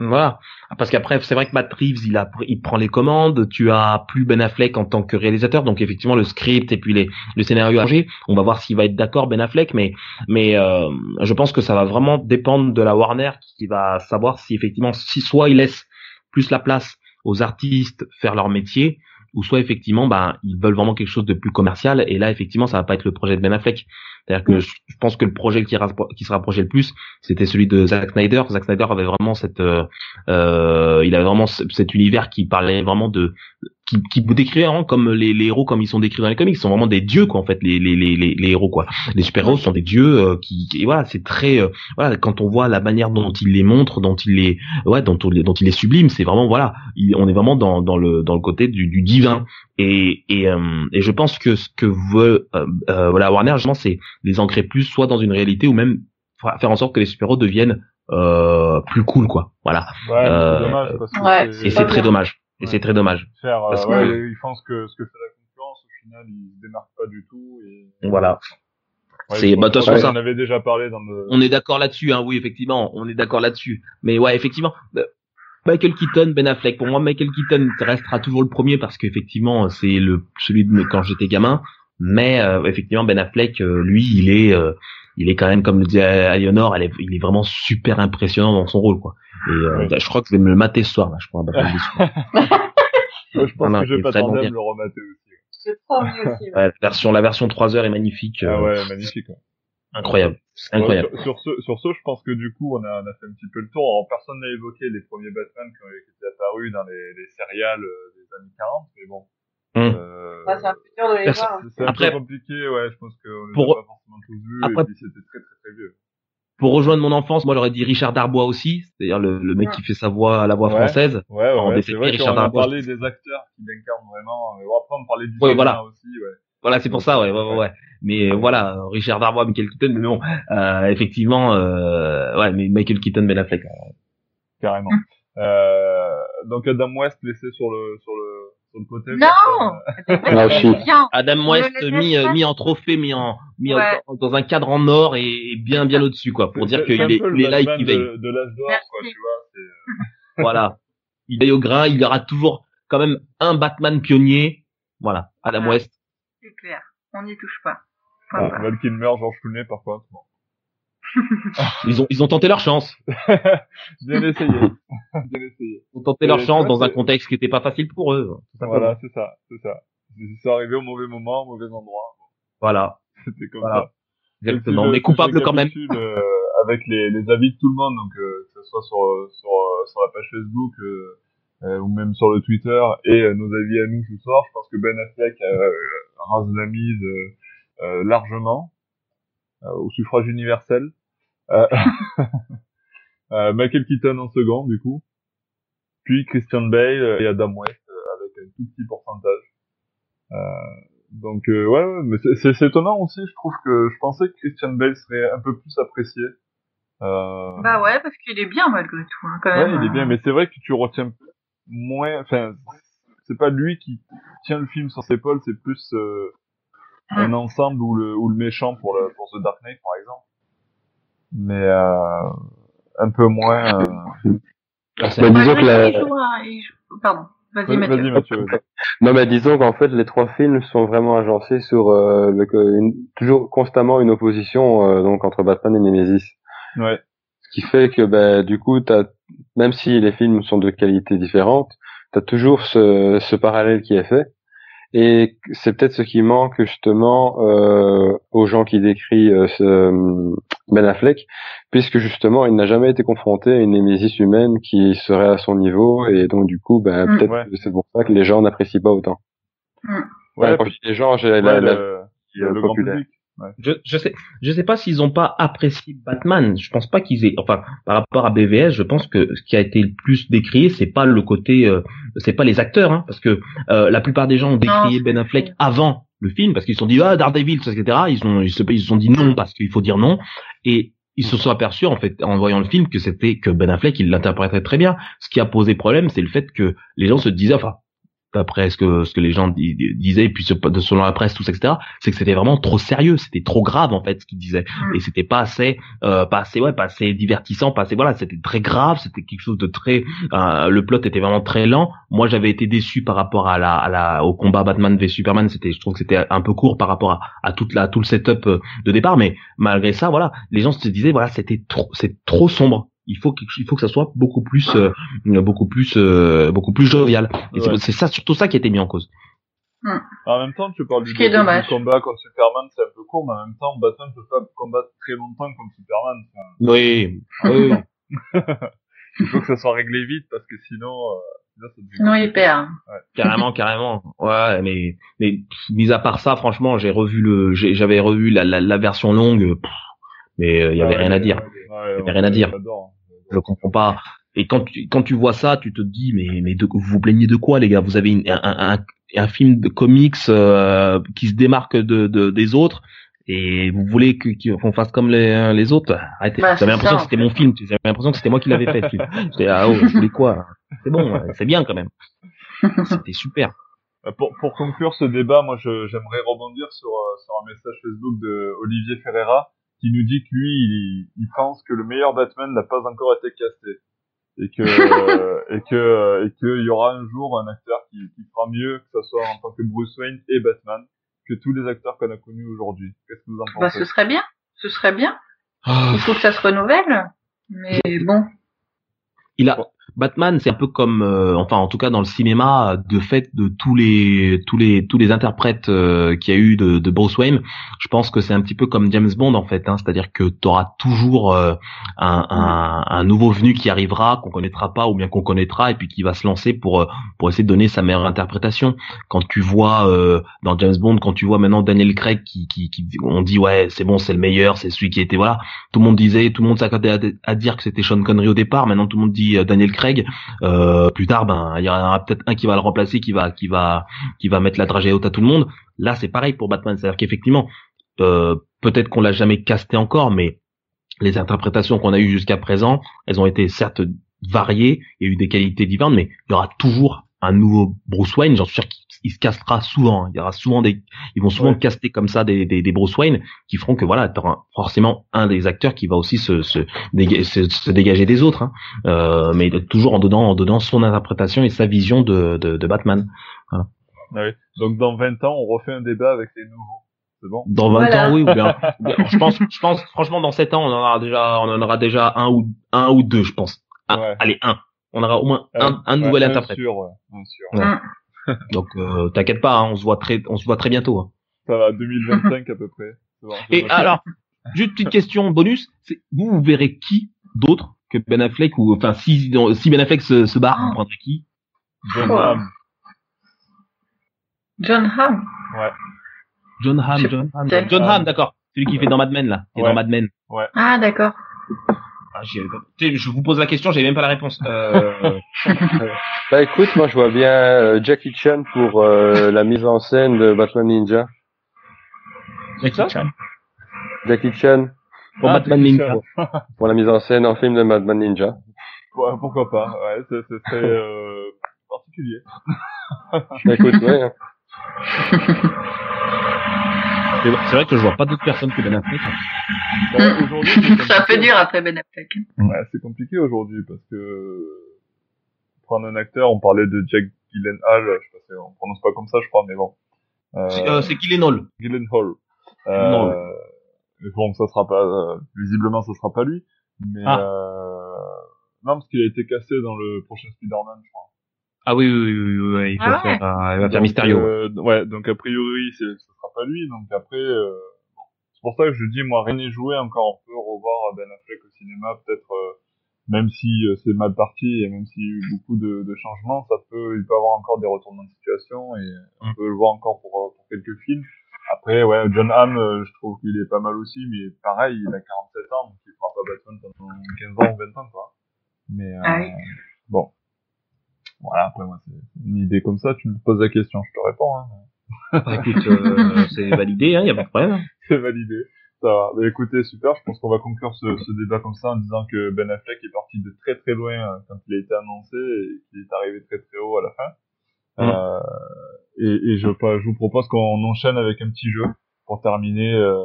Voilà, parce qu'après c'est vrai que Matt Reeves il a il prend les commandes, tu as plus Ben Affleck en tant que réalisateur, donc effectivement le script et puis les le scénario à on va voir s'il va être d'accord Ben Affleck, mais mais euh, je pense que ça va vraiment dépendre de la Warner qui va savoir si effectivement si soit il laisse plus la place aux artistes faire leur métier, ou soit effectivement ben ils veulent vraiment quelque chose de plus commercial. Et là effectivement ça va pas être le projet de Ben Affleck c'est-à-dire que je pense que le projet qui, se rapprochait le plus c'était celui de Zack Snyder. Zack Snyder avait vraiment cette euh, euh il avait vraiment cet univers qui parlait vraiment de qui, qui décrit hein, comme les, les, héros comme ils sont décrits dans les comics, ils sont vraiment des dieux quoi en fait les les les, les, héros quoi. Les super-héros sont des dieux euh, qui, voilà, c'est très euh, voilà quand on voit la manière dont il les montre, dont il les ouais, dont on, dont il les sublime, c'est vraiment voilà, on est vraiment dans dans le dans le côté du, du divin. Et et, euh, et je pense que ce que veut voilà Warner justement c'est les ancrer plus soit dans une réalité ou même faire en sorte que les super-héros deviennent euh, plus cool quoi voilà ouais, euh, dommage parce que et c'est très dommage et c'est très dommage. Faire, euh, parce que... ils pensent que ce que fait la concurrence, au final, ils se démarquent pas du tout. Et... Voilà. c'est bah, de toute façon ça. On avait déjà parlé dans le... On est d'accord là-dessus, hein. Oui, effectivement, on est d'accord là-dessus. Mais ouais, effectivement. Euh, Michael Keaton, Ben Affleck. Pour moi, Michael Keaton restera toujours le premier parce qu'effectivement, c'est le celui de quand j'étais gamin. Mais euh, effectivement, Ben Affleck, lui, il est, il est quand même, comme le disait Aliénor, il est vraiment super impressionnant dans son rôle, quoi. Et euh, je crois que je vais me le mater ce soir, là, je crois. je pense que je vais pas tarder à me le remater aussi. C'est trop aussi. Ouais. la version, la version 3 heures est magnifique. Ah ouais, magnifique. Ouais. Incroyable. incroyable. sur, sur, ce, sur ce, je pense que du coup, on a, on a fait un petit peu le tour. Alors, personne n'a évoqué les premiers Batman qui, étaient apparus dans les, les serials euh, des années 40, mais bon. Hum. Euh, ah, c'est un peu dur de les voir. C'est un peu compliqué, ouais, je pense qu'on les pour... a pas forcément tous vus, Après... et puis c'était très très très vieux pour rejoindre mon enfance, moi j'aurais dit Richard Darbois aussi, c'est-à-dire le, le, mec qui fait sa voix à la voix française. Ouais, ouais, c'est vrai Richard Darbois. On parlait des acteurs qui l'incarnent vraiment. Euh, après on parlait du ouais, voilà. aussi, ouais. Voilà, c'est pour ça, ouais, ouais, ouais. Mais euh, voilà, Richard Darbois, Michael Keaton, mais bon, euh, effectivement, euh, ouais, mais Michael Keaton, Ben Affleck. Carrément. Hum. Euh, donc Adam West laissé sur le sur le non Adam West mis, euh, mis en trophée, mis en mis dans un cadre en or et, bien bien au-dessus quoi, pour dire qu'il est, il est là et qu'il veille. De, de l'âge d'or quoi, tu vois. Euh. voilà, il est au grain, il y aura toujours quand même un Batman pionnier. Voilà, Adam West. C'est clair, on n'y touche pas. Val Kilmer, George Clooney par contre. ils ont ils ont tenté leur chance. Bien essayé. Bien essayé. Ils ont tenté leur chance dans un contexte qui n'était pas facile pour eux. Voilà, c'est ça, c'est ça. Ils sont arrivés au mauvais moment, au mauvais endroit. Voilà. C'était comme Voilà. ça. Exactement. Mais coupable quand même. euh, avec les, les avis de tout le monde, donc euh, que ce soit sur euh, sur euh, sur la page Facebook euh, euh, ou même sur le Twitter et nos avis à nous ce soir, je pense que Ben Affleck rase la mise largement euh, au suffrage universel. Euh, euh, Michael Keaton en second du coup, puis Christian Bale et Adam West euh, avec un tout petit pourcentage. Euh, donc euh, ouais, ouais, mais c'est- étonnant aussi. Je trouve que je pensais que Christian Bale serait un peu plus apprécié. Euh, Bah ouais, parce qu'il est bien malgré tout, hein, quand ouais, même. il est bien, mais c'est vrai que tu retiens moins. Enfin, c'est pas lui qui tient le film sur ses épaules, c'est plus euh, un ensemble ou le ou le méchant pour le pour The Dark Knight par exemple. Mais euh, un peu moins. euh, Bah, disons que la... Il joue un- il joue- Pardon, vas-y Mathieu. Non, mais disons qu'en fait, les trois films sont vraiment agencés sur euh, le- que- une- toujours constamment une opposition euh, donc entre Batman et Nemesis. Ouais. Ce qui fait que ben du coup, t'as, même si les films sont de qualité différente, t'as toujours ce, ce parallèle qui est fait. Et c'est peut-être ce qui manque justement euh, aux gens qui décrivent euh, ce Ben Affleck, puisque justement il n'a jamais été confronté à une némésis humaine qui serait à son niveau, et donc du coup, ben Mm. peut-être Ouais. que c'est pour ça que les gens n'apprécient pas autant. Ouais, quand je dis les gens, j'ai ouais, la, la- le, le grand populaire. Je, je sais, je sais pas s'ils ont pas apprécié Batman. Je pense pas qu'ils aient, enfin, par rapport à BVS, je pense que ce qui a été le plus décrié, c'est pas le côté, euh, c'est pas les acteurs, hein, parce que euh, la plupart des gens ont décrié Ben le Affleck avant le film, parce qu'ils se sont dit ah Daredevil, etc. Ils ont, ils se, ils se sont dit non parce qu'il faut dire non, et ils se sont aperçus en fait en voyant le film que c'était que Ben Affleck il l'interprétait très bien. Ce qui a posé problème, c'est le fait que les gens se disaient, enfin d'après ce que ce que les gens di- di- disaient, puis selon la presse, tout ça, etc., c'est que c'était vraiment trop sérieux, c'était trop grave en fait ce qu'ils disaient, Mm. et c'était pas assez, euh, pas assez, ouais, pas assez divertissant, pas assez, voilà, c'était très grave, c'était quelque chose de très, euh, le plot était vraiment très lent. Moi, j'avais été déçu par rapport à la, à la, au combat Batman v Superman, c'était, je trouve que c'était un peu court par rapport à, à toute la, tout le setup euh, de départ, mais malgré ça, voilà, les gens se disaient, voilà, c'était trop, c'est trop sombre. Il faut que, il faut que ça soit beaucoup plus, euh, beaucoup plus, euh, beaucoup plus jovial. Et c'est- Ouais. c'est ça, surtout ça qui a été mis en cause. En même temps, tu parles du, combat contre Superman, c'est un peu court, mais en même temps, Batman peut pas combattre très longtemps contre Superman. Enfin, Oui, oui, il faut que ça soit réglé vite parce que sinon, euh, devient Sinon il perd. carrément, carrément. Ouais, mais, mais mis à part ça, franchement, j'ai revu le, j'ai- j'avais revu la, la, la version longue, pff, mais euh, il y avait Ah, rien ouais, à dire. ouais, y avait rien à dire. j'adore. Je comprends pas. Et quand tu, quand tu vois ça, tu te dis, mais, mais de, vous vous plaignez de quoi, les gars? Vous avez une- un, un, un, un film de comics euh, qui se démarque de, de, des autres, et vous voulez qu'on fasse comme les, les autres? Arrêtez. Bah, c'est J'avais l'impression que c'était mon film. J'avais l'impression que c'était moi qui l'avais fait. le film. J'étais ah oh, je voulais quoi? C'est bon, ouais, c'est bien quand même. C'était super. Euh, Pour, pour conclure ce débat, moi, je- j'aimerais rebondir sur, euh, sur un message Facebook de Olivier Ferreira qui nous dit que lui, il, il pense que le meilleur Batman n'a pas encore été casté et que et que et qu'il y aura un jour un acteur qui, qui fera mieux que ce soit en tant que Bruce Wayne et Batman que tous les acteurs qu'on a connus aujourd'hui. Qu'est-ce que vous en Bah pensez ce serait bien, ce serait bien. Ah, Il faut que ça se renouvelle. Mais bon, il a Batman, c'est un peu comme, euh, enfin en tout cas dans le cinéma, de fait de tous les tous les tous les interprètes euh, qu'il y a eu de, de Bruce Wayne, je pense que c'est un petit peu comme James Bond en fait, hein, c'est-à-dire que tu auras toujours euh, un, un, un nouveau venu qui arrivera, qu'on connaîtra pas ou bien qu'on connaîtra et puis qui va se lancer pour euh, pour essayer de donner sa meilleure interprétation. Quand tu vois euh, dans James Bond, quand tu vois maintenant Daniel Craig qui qui, qui on dit ouais c'est bon c'est le meilleur, c'est celui qui était voilà, tout le monde disait, tout le monde s'accordait à, à dire que c'était Sean Connery au départ. Maintenant, tout le monde dit euh, Daniel Craig. Euh, plus tard, ben, il y en aura peut-être un qui va le remplacer, qui va, qui mettre la dragée haute à tout le monde. Là, c'est pareil pour Batman. C'est-à-dire qu'effectivement, euh, peut-être qu'on l'a jamais casté encore, mais les interprétations qu'on a eues jusqu'à présent, elles ont été certes variées, il y a eu des qualités différentes, mais il y aura toujours un nouveau Bruce Wayne. J'en suis sûr qu'il se castera souvent. hein. Il y aura souvent des, ils vont souvent Ouais. caster comme ça des, des, des Bruce Wayne qui feront que voilà, t'auras forcément un des acteurs qui va aussi se, se, déga- se, se dégager des autres, hein. Euh, mais toujours en donnant, en donnant son interprétation et sa vision de, de, de Batman. Ah. Donc dans 20 ans, on refait un débat avec les nouveaux. bon? Dans 20 Voilà. ans, oui, ou bien, ou bien- je pense, je pense, franchement, dans 7 ans, on en aura déjà, on en aura déjà un ou, un ou deux, je pense. Ah, Ouais. Allez, un. On aura au moins un, un Ouais, nouvel interprète. sûr, ouais, sûr. Ouais. Donc, euh, t'inquiète pas, hein, on se voit très, on se voit très bientôt. hein. Ça va, 2025 à peu près. Bon, Et alors, juste petite question bonus, c'est vous, vous verrez qui d'autre que Ben Affleck ou enfin si si Ben Affleck se, se barre, Oh. vous prendrez qui? John Oh. Hamm. John Hamm. John Hamm, John Hamm, John Hamm. D'accord. Celui qui fait dans Mad Men là, qui est Ouais. dans Mad Men. Ah, d'accord. Ah, j'y avais pas- Tu sais, je vous pose la question, j'avais même pas la réponse. Euh, Bah écoute, moi je vois bien euh, Jackie Chan pour euh, la mise en scène de Batman Ninja. Jackie Chan. Jackie Chan Pour Ah, Batman Jackie Ninja. Chan. pour la mise en scène en film de Batman Ninja. Ouais, pourquoi pas, ouais, ce ce serait euh, particulier. Bah écoute, ouais. C'est vrai que je vois pas d'autres personnes que Ben Affleck. Bah, aujourd'hui, c'est C'est un peu compliqué. dur après Ben Affleck. Ouais, c'est compliqué aujourd'hui parce que prendre un acteur, on parlait de Jack Gyllenhaal, je sais pas si on prononce pas comme ça, je crois, mais bon. Euh, C'est euh, c'est Gyllenhaal. Gyllenhaal. Non. Euh, bon, ça sera pas, euh, visiblement, ça sera pas lui, mais Ah. euh, non, parce qu'il a été cassé dans le prochain Spider-Man, je crois. Ah oui, oui, oui, oui, oui, oui, il faut Ah ouais. faire, euh, il va faire Donc, Mysterio. euh, ouais, donc a priori, c'est, ce sera pas lui. Donc après, euh, bon. c'est pour ça que je dis, moi, rien n'est joué encore. On peut revoir Ben Affleck au cinéma, peut-être, euh, même si euh, c'est mal parti et même s'il y a eu beaucoup de, de changements, ça peut, il peut avoir encore des retournements de situation et on Mm. peut le voir encore pour, euh, pour quelques films. Après, ouais, John Hamm, euh, je trouve qu'il est pas mal aussi, mais pareil, il a 47 ans, donc il fera pas Batman pendant 15 ans ou 20 ans, quoi. Mais, euh, Ah oui. bon. Voilà, après moi, c'est une idée comme ça, tu me poses la question, je te réponds, hein. Bah, écoute, euh, c'est validé, hein, y a pas de problème. C'est validé. Ça va. Bah, écoutez, super. Je pense qu'on va conclure ce, ce débat comme ça en disant que Ben Affleck est parti de très très loin euh, quand il a été annoncé et qu'il est arrivé très très haut à la fin. Euh, et et je, je vous propose qu'on enchaîne avec un petit jeu pour terminer euh,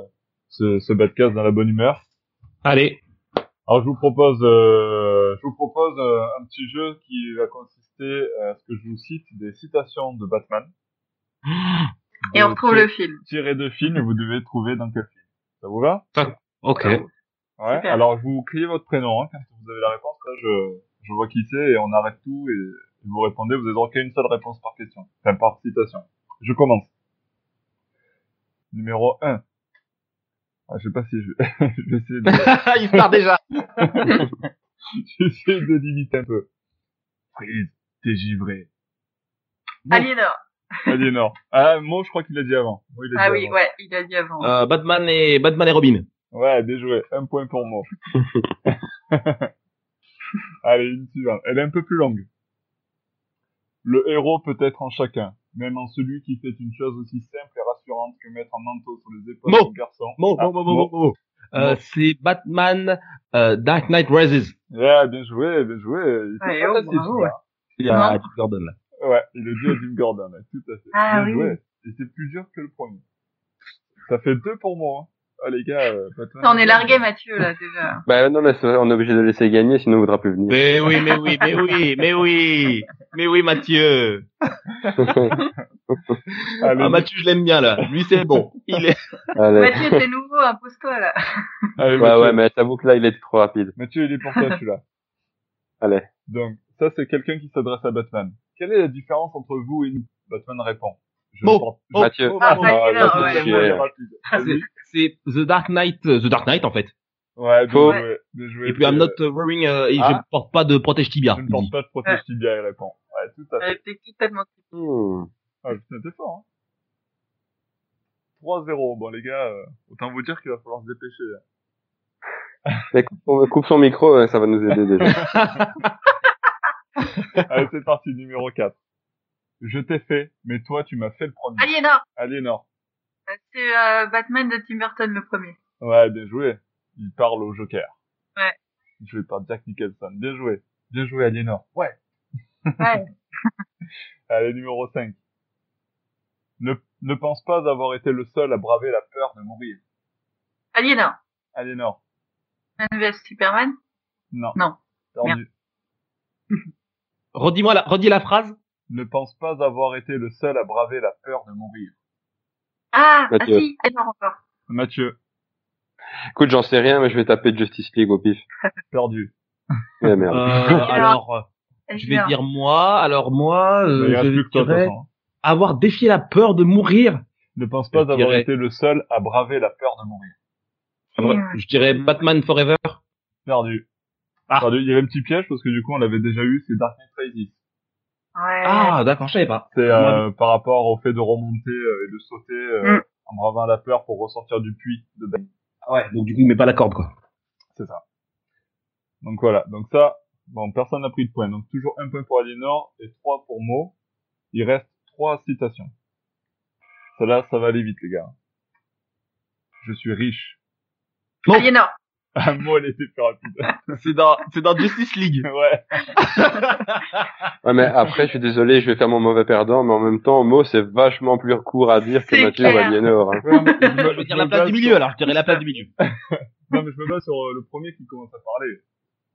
ce, ce podcast dans la bonne humeur. Allez, Alors je vous propose, euh, je vous propose euh, un petit jeu qui va consister à ce que je vous cite des citations de Batman. Et on retrouve le film. Tiré de film et vous devez trouver dans quel film. Ça vous va? Ok. Ouais. Super. Alors vous criez votre prénom hein, quand vous avez la réponse. Là, je, je vois qui c'est et on arrête tout et vous répondez. Vous avez droit qu'à une seule réponse par question, enfin par citation. Je commence. Numéro 1. Ah, je sais pas si je, je vais essayer de, il part déjà. je vais essayer de limiter un peu. Freeze, t'es givré. Bon, Aliénor. Aliénor. Ah, Mo, je crois qu'il l'a dit avant. Il l'a Ah dit oui, avant. ouais, il a dit avant. Euh, Batman et Batman et Robin. Ouais, bien joué. Un point pour moi. Allez, une suivante. Elle est un peu plus longue. Le héros peut être en chacun, même en celui qui fait une chose aussi simple et rassurante que mettre un manteau sur les épaules d'un garçon. Mo, Ah, mo, mo, mo, mo, mo. Euh, c'est Batman euh, Dark Knight Rises. Yeah, bien joué, bien joué. Il Ouais, pas oh, bravo, celui-là. Il y a Non. Tim Gordon là. Ouais, il est dû à Jim Gordon, ouais, tout à fait. Ah bien oui. joué. Et c'est plus dur que le premier. Ça fait deux pour moi. Hein. Ah les gars, euh, Batman- On est largué, Mathieu, là, déjà. Bah non, mais c'est vrai, on est obligé de le laisser gagner, sinon il voudra plus venir. Mais oui, mais oui, mais oui, mais oui, mais oui, Mathieu. Allez, Ah, Mathieu, je l'aime bien là. Lui, c'est bon. Il est. Allez. Mathieu, t'es nouveau, impose-toi, là. allez, Ouais, ouais, mais j'avoue que là, il était trop rapide. Mathieu, il est pour toi celui-là. Allez. Donc, ça, c'est quelqu'un qui s'adresse à Batman. Quelle est la différence entre vous et nous? Batman répond. Je Mo, Mathieu. Mo, Ah, est ouais. c'est ouais. Ah, c'est- The Dark Knight, euh, The Dark Knight en fait. Ouais, bien joué. Bien joué. Et puis I'm not uh, wearing, euh, et Ah. je porte pas de protège tibia. Je ne porte pas de protège tibia, il répond. Ouais, tout à fait. Euh, T'es complètement... Hmm. Ah, putain, t'es fort, hein. 3-0. Bon, les gars, euh, autant vous dire qu'il va falloir se dépêcher. là. Mais coupe, son- coupe son micro, ça va nous aider déjà. Allez, c'est parti, numéro 4. Je t'ai fait, mais toi, tu m'as fait le premier. Aliénor. Aliénor. C'est euh, Batman de Tim Burton, le premier. Ouais, bien joué. Il parle au Joker. Ouais. Joué par Jack Nicholson. Bien joué. Bien joué, Aliénor. Ouais. Ouais. Allez, numéro 5. Ne, ne pense pas avoir été le seul à braver la peur de mourir. Aliénor. Aliénor. Man vs Superman? Non. Non. Perdu. Redis-moi la, redis la phrase. Ne pense pas avoir été le seul à braver la peur de mourir. Ah, Ah, ah Mathieu. si, alors encore. Mathieu, Écoute, j'en sais rien, mais je vais taper Justice League au pif. perdu. Ouais, merde. Euh, alors, je vais dire moi. Alors moi, euh, je toi, dirais façon. avoir défié la peur de mourir. Ne pense pas Je avoir dirais- été le seul à braver la peur de mourir. Ouais. Je dirais Batman Forever. Perdu. Ah. Perdu. Il y avait un petit piège parce que du coup on l'avait déjà eu, c'est Dark Knight Rises. Ouais. Ah, d'accord, je savais pas. C'est euh, par rapport au fait de remonter euh, et de sauter euh, Mm. en bravant la peur pour ressortir du puits de Bane. Ah ouais, donc du coup, il met pas la corde, quoi. C'est ça. Donc voilà. Donc ça, bon, personne n'a pris de point. Donc toujours un point pour Aliénor et trois pour Mo. Il reste trois citations. Celle-là, ça va aller vite, les gars. Je suis riche. Bon. Aliénor. Ah, Mo, elle était plus rapide. C'est dans, c'est dans Justice League. ouais. Ouais, mais après, je suis désolé, je vais faire mon mauvais perdant, mais en même temps, mot, c'est vachement plus court à dire que C'est Mathieu ou clair. Aliénor. Hein. Ouais, mais je, me- Je veux dire me la place base du milieu, sur- alors. Je dirais la place du milieu. Non, mais je me base sur euh, le premier qui commence à parler.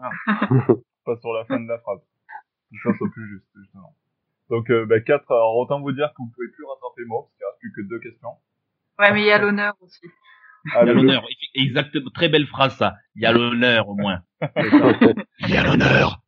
Ah. pas sur la fin de la phrase. Que ça soit plus juste, justement. Donc, euh, bah, 4, alors autant vous dire que vous pouvez plus rattraper Mo, parce qu'il reste plus que deux questions. Ouais, mais il y a l'honneur aussi. Il y a Allez, l'honneur. Exactement. Très belle phrase, ça. Il y a l'honneur, au moins. Il y a l'honneur.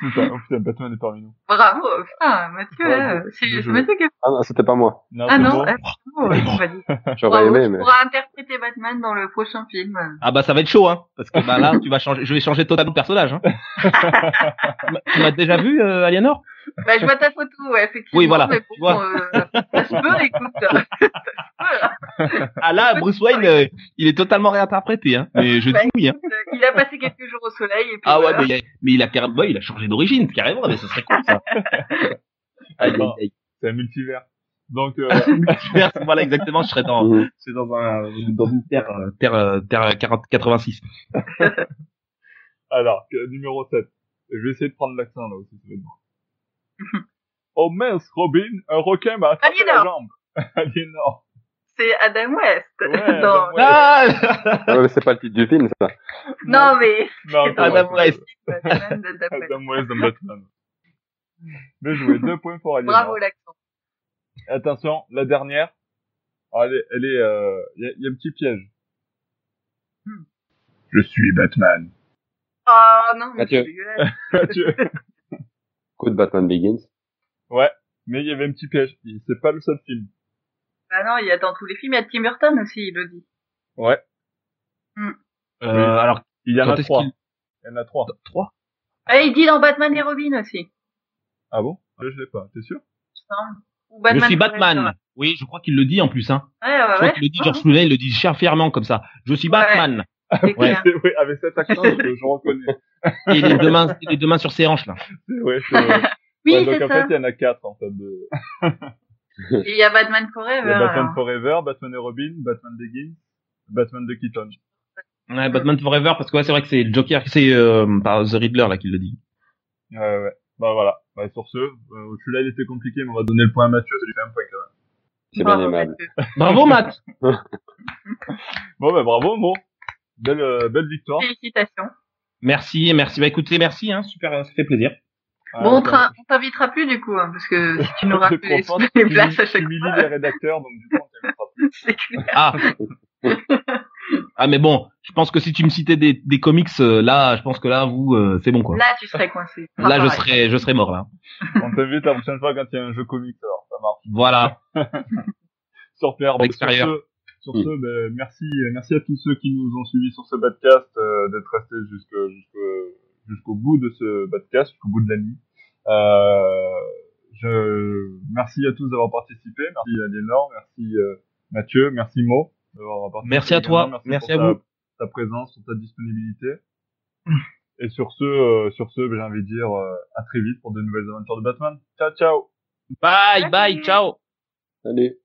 Putain, oh putain, Batman est parmi nous. Bravo. Putain, Mathieu, là, bien c'est Mathieu qui Ah non, c'était pas moi. Non, Ah c'est non, bon. ah, bravo, on va dire. J'aurais aimé, tu mais. pourras interpréter Batman dans le prochain film. Ah bah ça va être chaud, hein. Parce que bah là, tu vas changer. Je vais changer totalement de personnage. Hein. Tu m'as- tu m'as déjà vu, euh, Aliénor? Bah, je vois ta photo, ouais, effectivement. Oui, voilà, Mais tu bon, vois. euh, ça se peut, écoute. Ça se peut, là. Ah là, Bruce Wayne, euh, il est totalement réinterprété. Hein. Mais je dis oui. Hein. Il a passé quelques jours au soleil et puis Ah ouais, voilà. mais il a, mais il a carrément, ouais, il a changé d'origine, carrément. Mais ce serait cool ça. C'est un multivers. Donc, euh, Multivers, voilà exactement. Je serais dans, c'est dans un, dans une terre, euh, terre, terre 40, 86. alors, numéro 7. Et je vais essayer de prendre l'accent, là aussi, ça va être bon. Oh mince, Robin, un requin m'a attrapé la jambe. Aliénor. C'est Adam West. Ouais, dans- Adam West. Ah, ouais, mais c'est pas le titre du film, ça. Non, mais Non, c'est Adam West. Adam West dans Batman. Bien joué, deux points pour Aliénor. Bravo l'accent. Attention, la dernière. Ah, elle est, elle est, euh, il y, a, y a un petit piège. Hmm. Je suis Batman. Oh non, mais Mathieu. c'est dégueulasse. Mathieu. Coup de Batman Begins. ouais, mais il y avait un petit piège. C'est pas le seul film. Bah non, il y a dans tous les films, il y a Tim Burton aussi, il le dit. Ouais, euh, alors, il y en a trois. Il y en a trois. trois? Ah, il dit dans Batman et Robin aussi. Ah bon? Je l'ai pas. T'es sûr? Je suis. Batman. Oui, je crois qu'il le dit en plus, hein. Ouais, ouais, Je crois ouais. qu'il le dit, George Clooney, il le dit cher fièrement comme ça. Je suis Ouais. Batman. Ouais. oui, avec cet accent, je, je reconnais. Et les deux mains, les deux mains sur ses hanches, là. C'est- ouais, c'est vrai. Oui, Ouais, donc en ça. fait, il y en a quatre en fait. De... Et il y a Batman Il Forever. y a Batman alors. Forever, Batman et Robin, Batman Begins, Batman de Keaton. Ouais, Batman Forever, parce que ouais, c'est vrai que c'est le Joker, c'est euh, par The Riddler là qui le dit. Ouais, ouais. Bah voilà. Bah, sur ce, euh, celui-là il était compliqué, mais on va donner le point à Mathieu, ça lui fait un point quand même. C'est bien Bravo, aimable. Mathieu. Bravo Matt. Bon bah bravo Mo. Belle, euh, belle victoire. Félicitations. Merci, merci. Bah écoutez, merci, hein, super, ça fait plaisir. Ah, Bon, tra- on t'invitera plus du coup, hein, parce que si tu nous c'est rappelles les, places à chaque fois, les rédacteurs, donc du coup on t'invitera plus. c'est clair. Ah. ah mais bon, je pense que si tu me citais des, des comics, euh, là, je pense que là, vous, euh, c'est bon quoi. Là, tu serais coincé. Là, je serais, je serais mort là. On t'invite la prochaine fois quand il y a un jeu comics, alors ça marche. Voilà. Sur Pierre, donc, sur ce, sur ce ben, merci, merci à tous ceux qui nous ont suivis sur ce podcast, euh, d'être restés jusqu'au bout de ce podcast, jusqu'au bout de la nuit. Euh, je, merci à tous d'avoir participé, merci à Lénore, merci euh, Mathieu, merci Mo d'avoir participé. Merci à toi, merci pour à ta, vous. ta présence, pour ta disponibilité. Et sur ce, euh, sur ce, ben, j'ai envie de dire euh, à très vite pour de nouvelles aventures de Batman. Ciao, ciao. Bye, Salut. bye, ciao. Allez.